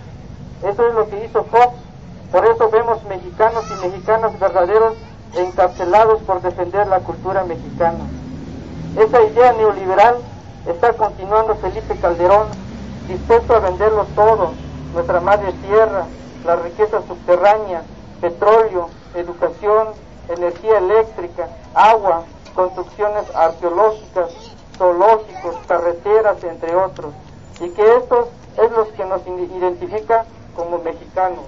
Eso es lo que hizo Fox, por eso vemos mexicanos y mexicanas verdaderos encarcelados por defender la cultura mexicana. Esa idea neoliberal está continuando Felipe Calderón, dispuesto a venderlo todo, nuestra madre tierra, la riqueza subterránea, petróleo, educación, energía eléctrica, agua, construcciones arqueológicas, zoológicos, carreteras, entre otros, y que estos es los que nos identifica como mexicanos.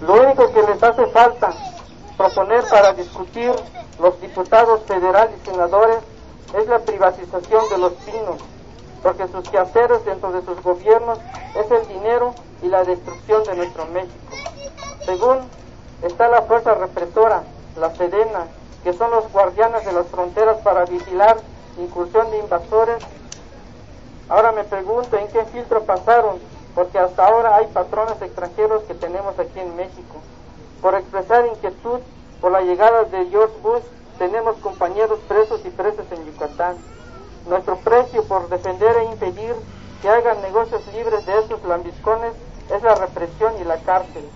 Lo único que les hace falta proponer para discutir los diputados federales y senadores es la privatización de los pinos, porque sus quehaceres dentro de sus gobiernos es el dinero y la destrucción de nuestro México. Según está la fuerza represora la Sedena, que son los guardianes de las fronteras para vigilar incursión de invasores. Ahora me pregunto en qué filtro pasaron, porque hasta ahora hay patrones extranjeros que tenemos aquí en México. Por expresar inquietud por la llegada de George Bush, tenemos compañeros presos y presas en Yucatán. Nuestro precio por defender e impedir que hagan negocios libres de esos lambiscones es la represión y la cárcel.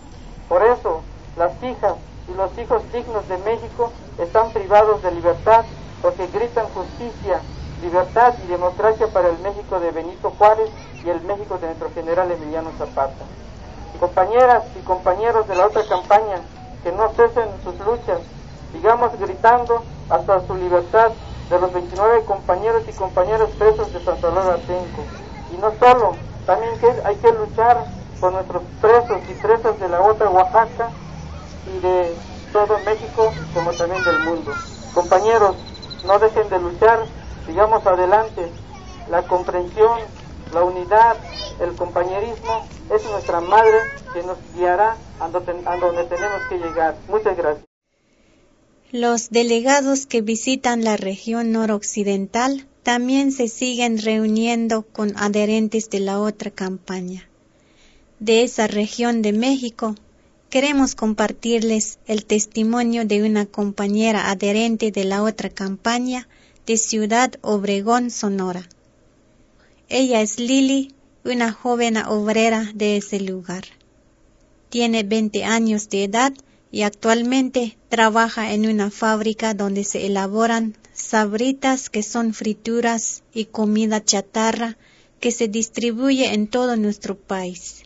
Por eso, las hijas y los hijos dignos de México están privados de libertad porque gritan justicia, libertad y democracia para el México de Benito Juárez y el México de nuestro general Emiliano Zapata. Compañeras y compañeros de la otra campaña, que no cesen sus luchas, sigamos gritando hasta su libertad de los 29 compañeros y compañeras presos de Santa Laura Atenco. Y no solo, también hay que luchar por nuestros presos y presas de la otra Oaxaca y de todo México como también del mundo. Compañeros, no dejen de luchar, sigamos adelante. La comprensión, la unidad, el compañerismo es nuestra madre que nos guiará a donde tenemos que llegar. Muchas gracias. Los delegados que visitan la región noroccidental también se siguen reuniendo con adherentes de la otra campaña. De esa región de México, queremos compartirles el testimonio de una compañera adherente de la otra campaña de Ciudad Obregón, Sonora. Ella es Lili, una joven obrera de ese lugar. Tiene 20 años de edad y actualmente trabaja en una fábrica donde se elaboran sabritas que son frituras y comida chatarra que se distribuye en todo nuestro país.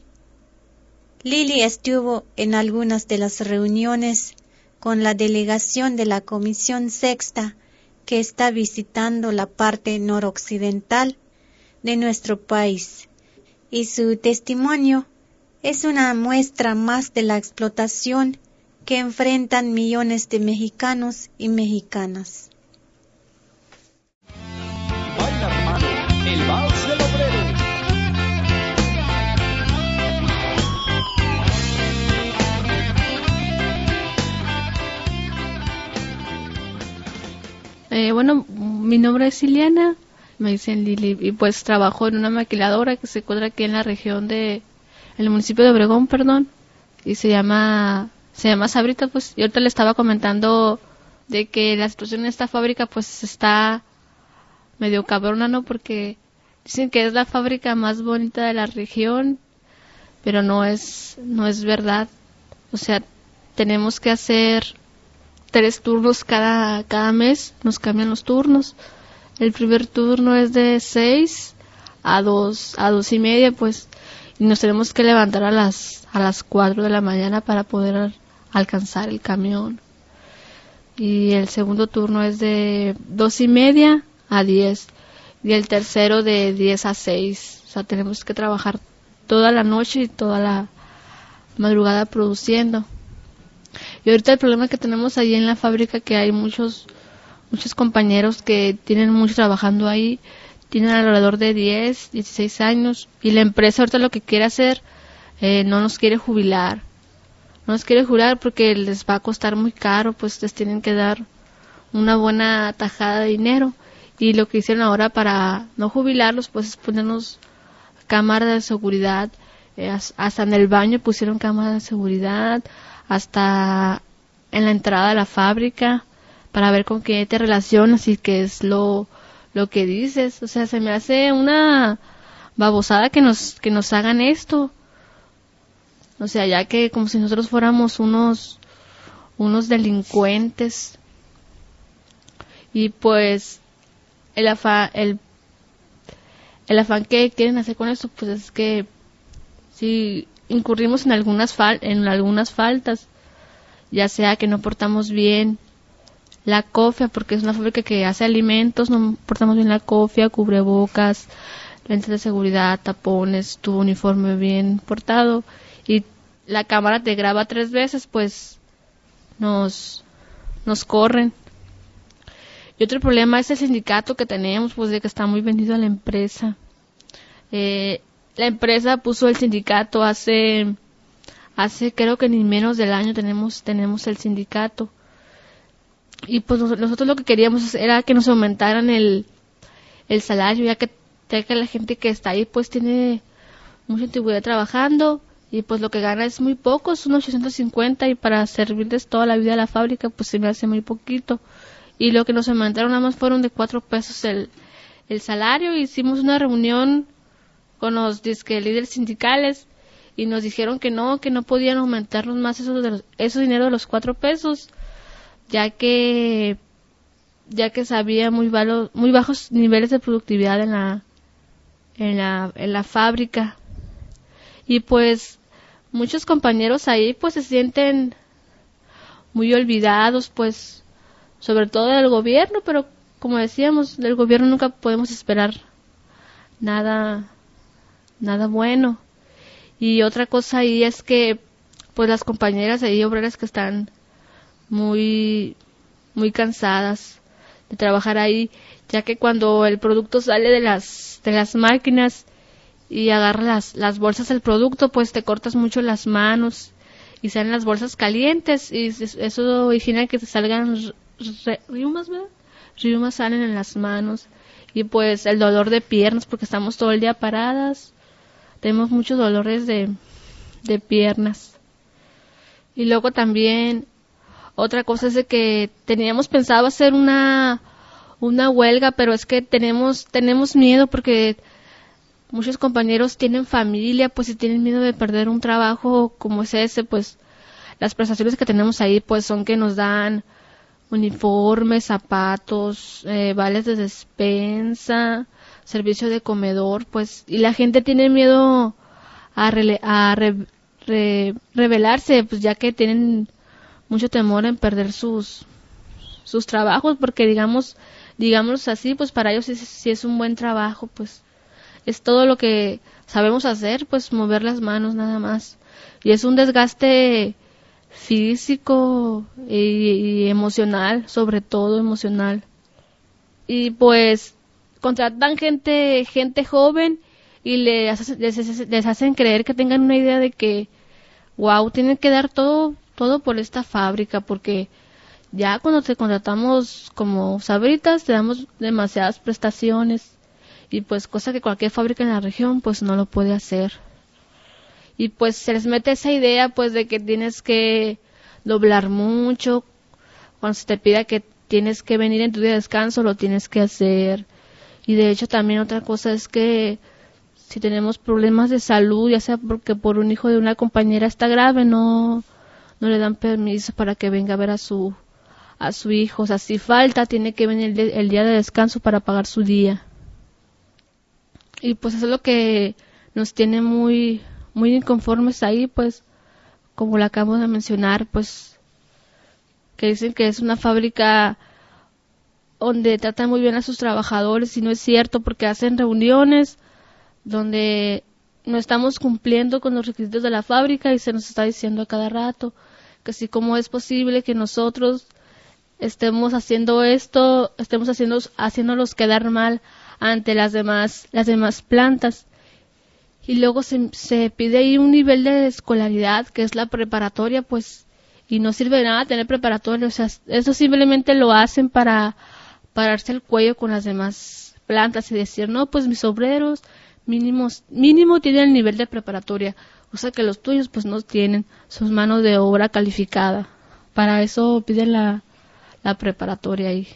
Lili estuvo en algunas de las reuniones con la delegación de la Comisión Sexta que está visitando la parte noroccidental de nuestro país y su testimonio es una muestra más de la explotación que enfrentan millones de mexicanos y mexicanas. Eh, bueno, mi nombre es Iliana, me dicen Lili, y pues trabajo en una maquiladora que se encuentra aquí en la región de, en el municipio de Obregón, perdón, y se llama se llama Sabrita, pues, y ahorita le estaba comentando de que la situación en esta fábrica, pues, está medio cabrona, ¿no? Porque dicen que es la fábrica más bonita de la región, pero no es, no es verdad. O sea, tenemos que hacer tres turnos cada, cada mes, nos cambian los turnos. El primer turno es de seis a dos, a dos y media, pues, y nos tenemos que levantar a las, a las cuatro de la mañana para poder alcanzar el camión. Y el segundo turno es de dos y media a diez. Y el tercero de diez a seis. O sea, tenemos que trabajar toda la noche y toda la madrugada produciendo. Y ahorita el problema que tenemos ahí en la fábrica que hay muchos muchos compañeros que tienen mucho trabajando ahí, tienen alrededor de 10, 16 años y la empresa ahorita lo que quiere hacer eh, no nos quiere jubilar. No nos quiere jurar porque les va a costar muy caro, pues les tienen que dar una buena tajada de dinero. Y lo que hicieron ahora para no jubilarlos, pues es ponernos cámaras de seguridad, eh, hasta en el baño pusieron cámaras de seguridad, hasta en la entrada de la fábrica, para ver con qué te relacionas y qué es lo, lo que dices. O sea, se me hace una babosada que nos, que nos hagan esto. O sea, ya que como si nosotros fuéramos unos, unos delincuentes. Y pues el afán, el, el afán que quieren hacer con esto, pues es que si incurrimos en algunas, fal en algunas faltas, ya sea que no portamos bien la cofia, porque es una fábrica que hace alimentos, no portamos bien la cofia, cubrebocas, lentes de seguridad, tapones, tu uniforme bien portado y la cámara te graba tres veces, pues nos, nos corren. Y otro problema es el sindicato que tenemos, pues de que está muy vendido a la empresa. Eh, la empresa puso el sindicato hace, hace creo que ni menos del año tenemos, tenemos el sindicato. Y pues nosotros lo que queríamos era que nos aumentaran el, el salario, ya que, ya que la gente que está ahí pues tiene mucha antigüedad trabajando y pues lo que gana es muy poco, son 850 y para servirles toda la vida a la fábrica pues se me hace muy poquito. Y lo que nos aumentaron nada más fueron de cuatro pesos el, el salario. Hicimos una reunión con los líderes sindicales y nos dijeron que no, que no podían aumentarnos más eso, de eso dinero de los cuatro pesos, ya que ya que sabía muy, muy bajos niveles de productividad en la, en la, en la fábrica. Y pues muchos compañeros ahí pues se sienten muy olvidados, pues sobre todo del gobierno, pero como decíamos, del gobierno nunca podemos esperar nada nada bueno. Y otra cosa ahí es que pues las compañeras ahí obreras que están muy muy cansadas de trabajar ahí, ya que cuando el producto sale de las de las máquinas y agarra las, las bolsas del producto, pues te cortas mucho las manos y salen las bolsas calientes y eso origina que te salgan riumas, ¿verdad? Riumas salen en las manos y pues el dolor de piernas porque estamos todo el día paradas. Tenemos muchos dolores de, de piernas. Y luego también otra cosa es de que teníamos pensado hacer una una huelga, pero es que tenemos tenemos miedo porque muchos compañeros tienen familia, pues si tienen miedo de perder un trabajo como es ese, pues las prestaciones que tenemos ahí pues son que nos dan uniformes, zapatos, eh, vales de despensa, servicio de comedor, pues y la gente tiene miedo a, a revelarse, pues ya que tienen mucho temor en perder sus sus trabajos, porque digamos, digamos así, pues para ellos si es un buen trabajo, pues es todo lo que sabemos hacer, pues mover las manos nada más. Y es un desgaste físico y, emocional, sobre todo emocional. Y pues contratan gente, gente joven y les, les, les, hacen creer que tengan una idea de que, wow, tienen que dar todo, todo por esta fábrica, porque ya cuando te contratamos como sabritas te damos demasiadas prestaciones y pues cosa que cualquier fábrica en la región pues no lo puede hacer. Y pues se les mete esa idea pues de que tienes que doblar mucho, cuando se te pida que tienes que venir en tu día de descanso lo tienes que hacer. Y de hecho también otra cosa es que si tenemos problemas de salud, ya sea porque por un hijo de una compañera está grave, no no le dan permiso para que venga a ver a su a su hijo, o sea, si falta tiene que venir el, día de descanso para pagar su día. Y pues eso es lo que nos tiene muy, muy inconformes ahí, pues, como lo acabo de mencionar, pues, que dicen que es una fábrica donde tratan muy bien a sus trabajadores y no es cierto porque hacen reuniones donde no estamos cumpliendo con los requisitos de la fábrica y se nos está diciendo a cada rato que si cómo es posible que nosotros estemos haciendo esto, estemos haciendo, haciéndolos quedar mal ante las demás, las demás plantas. Y luego se, se pide ahí un nivel de escolaridad, que es la preparatoria, pues, y no sirve de nada tener preparatoria, o sea, eso simplemente lo hacen para pararse el cuello con las demás plantas y decir, no, pues mis obreros mínimo tienen el nivel de preparatoria, o sea que los tuyos pues no tienen sus manos de obra calificada. Para eso piden la, la preparatoria ahí.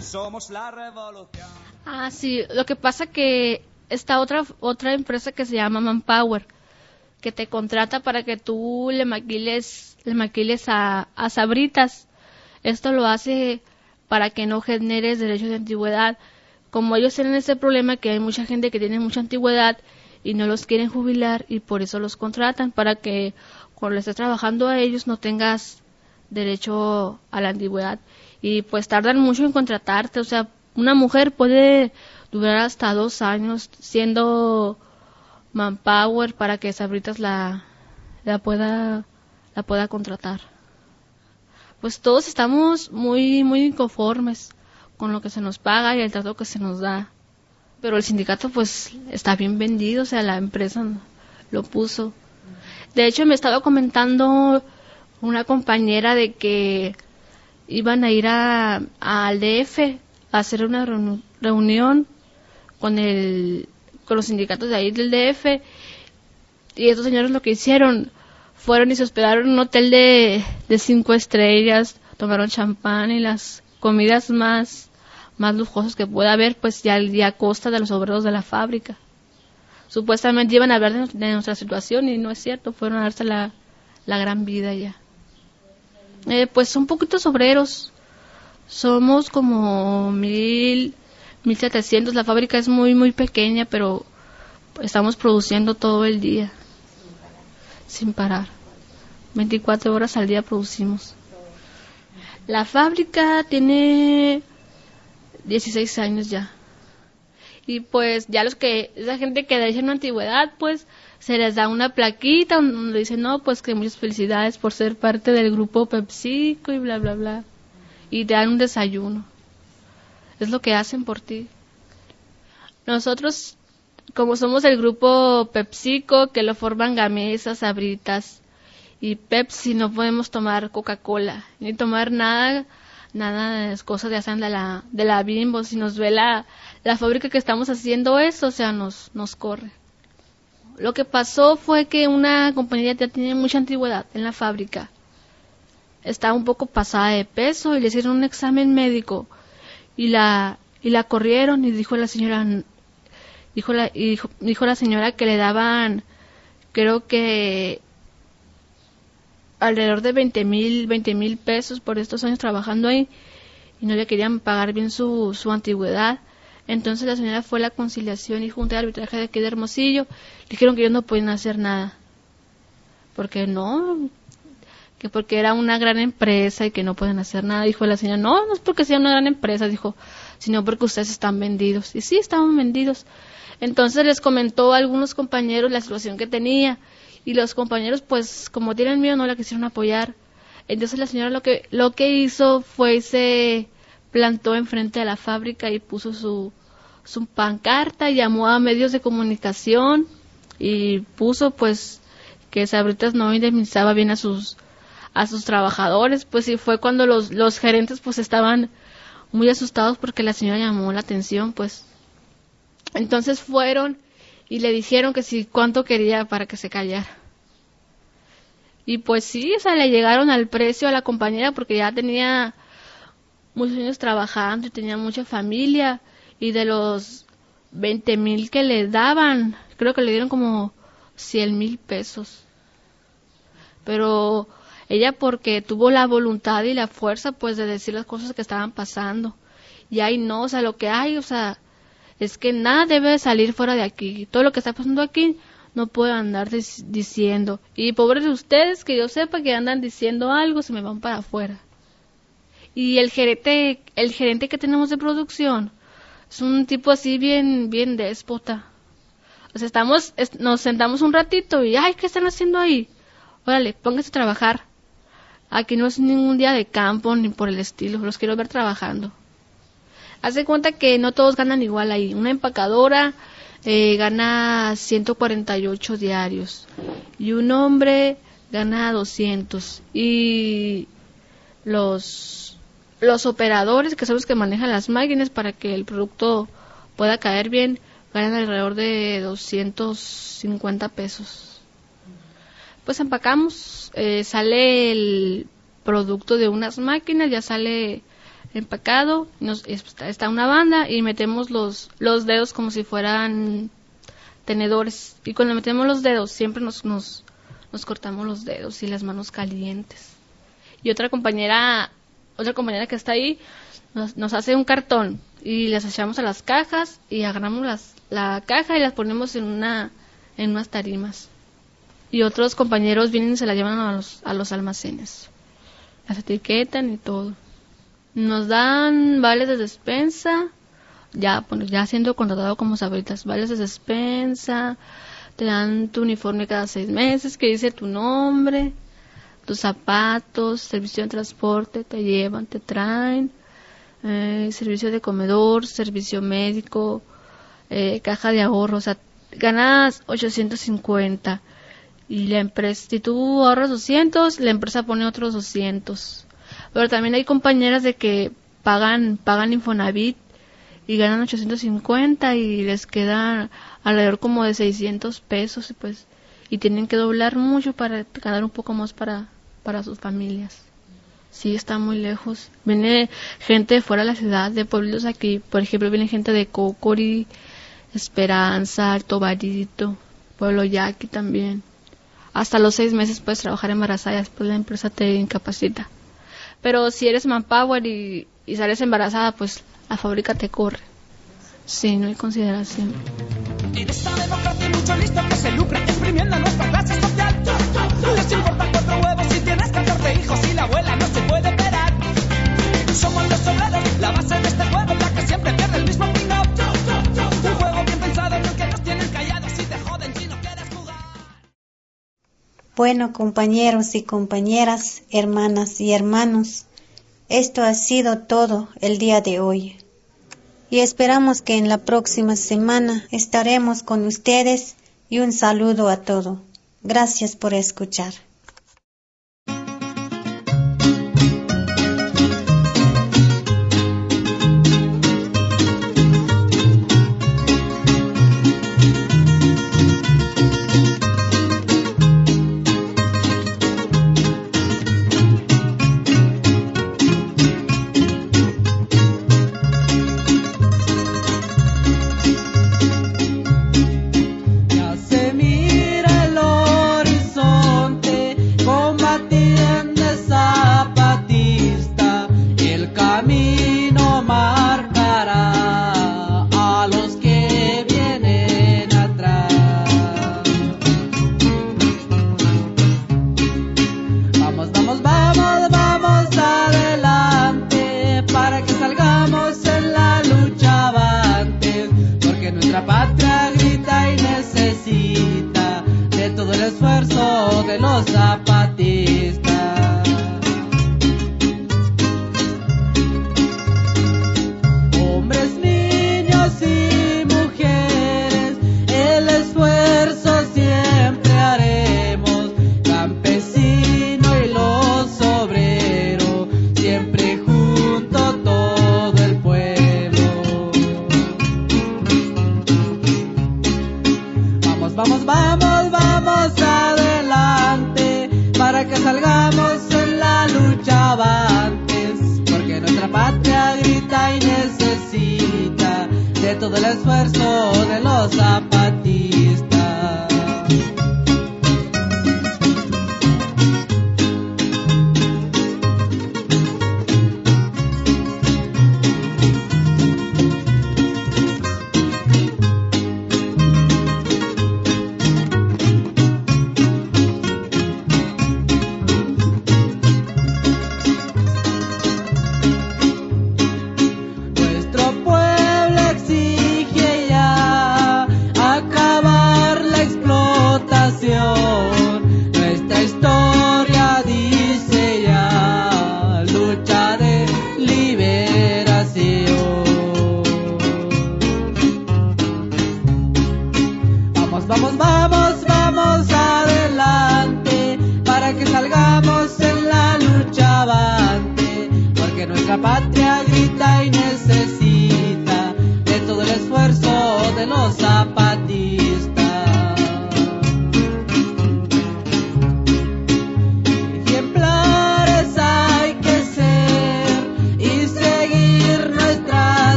Somos esta la revolución. Ah, sí, lo que pasa que está otra otra empresa que se llama Manpower que te contrata para que tú le maquiles le maquiles a, a sabritas. Esto lo hace para que no generes derechos de antigüedad como ellos tienen ese problema que hay mucha gente que tiene mucha antigüedad y no los quieren jubilar y por eso los contratan para que cuando estés trabajando a ellos no tengas derecho a la antigüedad y pues tardan mucho en contratarte o sea una mujer puede durar hasta dos años siendo manpower para que Sabritas la la pueda la pueda contratar pues todos estamos muy, muy inconformes con lo que se nos paga y el trato que se nos da. Pero el sindicato pues está bien vendido, o sea, la empresa lo puso. De hecho, me estaba comentando una compañera de que iban a ir a, al DF a hacer una reunión con el con los sindicatos de ahí del DF y estos señores lo que hicieron fueron y se hospedaron en un hotel de, cinco estrellas, tomaron champán y las comidas más más lujosas que pueda haber, pues ya, a costa de los obreros de la fábrica. Supuestamente iban a hablar de, nuestra situación y no es cierto, fueron a darse la, la gran vida ya. Eh, pues son poquitos obreros, somos como mil, mil setecientos, la fábrica es muy, muy pequeña, pero estamos produciendo todo el día, sin parar. 24 horas al día producimos. La fábrica tiene 16 años ya. Y pues ya los que, esa gente que en una antigüedad, pues se les da una plaquita donde dicen, no, pues que muchas felicidades por ser parte del grupo PepsiCo y bla, bla, bla. Y te dan un desayuno. Es lo que hacen por ti. Nosotros, como somos el grupo PepsiCo, que lo forman gamesas, sabritas y Pepsi, no podemos tomar Coca-Cola, ni tomar nada nada de cosas de hacen de la, de la bimbo, si nos ve la, la fábrica que estamos haciendo eso, o sea, nos, nos corre. Lo que pasó fue que una compañía ya tiene mucha antigüedad en la fábrica. Estaba un poco pasada de peso y le hicieron un examen médico y la, y la corrieron y dijo la señora, dijo la, y dijo, dijo la señora que le daban, creo que alrededor de 20 mil 20 mil pesos por estos años trabajando ahí y no le querían pagar bien su, su antigüedad. Entonces la señora fue a la conciliación y junta de arbitraje de aquí de Hermosillo. Dijeron que ellos no podían hacer nada. Porque no, que porque era una gran empresa y que no pueden hacer nada. Dijo la señora, no, no es porque sea una gran empresa, dijo, sino porque ustedes están vendidos. Y sí, estaban vendidos. Entonces les comentó a algunos compañeros la situación que tenía y los compañeros pues como tienen miedo no la quisieron apoyar. Entonces la señora lo que lo que hizo fue se plantó enfrente de la fábrica y puso su su pancarta, llamó a medios de comunicación y puso pues que Sabritas no indemnizaba bien a sus a sus trabajadores, pues y fue cuando los, los gerentes pues estaban muy asustados porque la señora llamó la atención, pues. Entonces fueron y le dijeron que si cuánto quería para que se callara. Y pues sí, o sea, le llegaron al precio a la compañera porque ya tenía muchos años trabajando y tenía mucha familia y de los 20 mil que le daban, creo que le dieron como 100 mil pesos. Pero ella porque tuvo la voluntad y la fuerza pues de decir las cosas que estaban pasando. Y ahí no, o sea, lo que hay, o sea, es que nada debe salir fuera de aquí. Todo lo que está pasando aquí no puedo andar diciendo. Y pobres de ustedes, que yo sepa que andan diciendo algo, se me van para afuera. Y el gerente, el gerente que tenemos de producción es un tipo así bien, bien déspota. O sea, estamos, nos sentamos un ratito y, ay, ¿qué están haciendo ahí? Órale, pónganse a trabajar. Aquí no es ningún día de campo ni por el estilo, los quiero ver trabajando. Hace cuenta que no todos ganan igual ahí. Una empacadora eh, gana 148 diarios y un hombre gana 200 y los los operadores que son los que manejan las máquinas para que el producto pueda caer bien ganan alrededor de 250 pesos pues empacamos eh, sale el producto de unas máquinas ya sale empacado, nos, está una banda y metemos los, los dedos como si fueran tenedores. Y cuando metemos los dedos, siempre nos, nos, nos cortamos los dedos y las manos calientes. Y otra compañera, otra compañera que está ahí, nos, nos hace un cartón y las echamos a las cajas y agarramos las, la caja y las ponemos en una, en unas tarimas. Y otros compañeros vienen y se la llevan a los, a los almacenes. Las etiquetan y todo. Nos dan vales de despensa, ya, ya siendo contratado como sabritas, vales de despensa, te dan tu uniforme cada seis meses que dice tu nombre, tus zapatos, servicio de transporte, te llevan, te traen, eh, servicio de comedor, servicio médico, eh, caja de ahorro, o sea, ganas 850 y la empresa, si tú ahorras 200, la empresa pone otros 200. Pero también hay compañeras de que pagan, pagan Infonavit y ganan 850 y les queda alrededor como de 600 pesos y pues y tienen que doblar mucho para ganar un poco más para, para sus familias. Sí, está muy lejos. Viene gente de fuera de la ciudad, de pueblos aquí. Por ejemplo, viene gente de Cocori, Esperanza, Alto Barito, Pueblo Yaqui también. Hasta los seis meses puedes trabajar embarazada y después la empresa te incapacita. Pero si eres manpower y, y sales embarazada, pues la fábrica te corre. Sí, no hay consideración. En esta democracia hay mucho listo que se lucra exprimiendo nuestra clase social. Les importan cuatro huevos si tienes 14 hijos y la abuela Bueno, compañeros y compañeras, hermanas y hermanos, esto ha sido todo el día de hoy y esperamos que en la próxima semana estaremos con ustedes y un saludo a todo. Gracias por escuchar.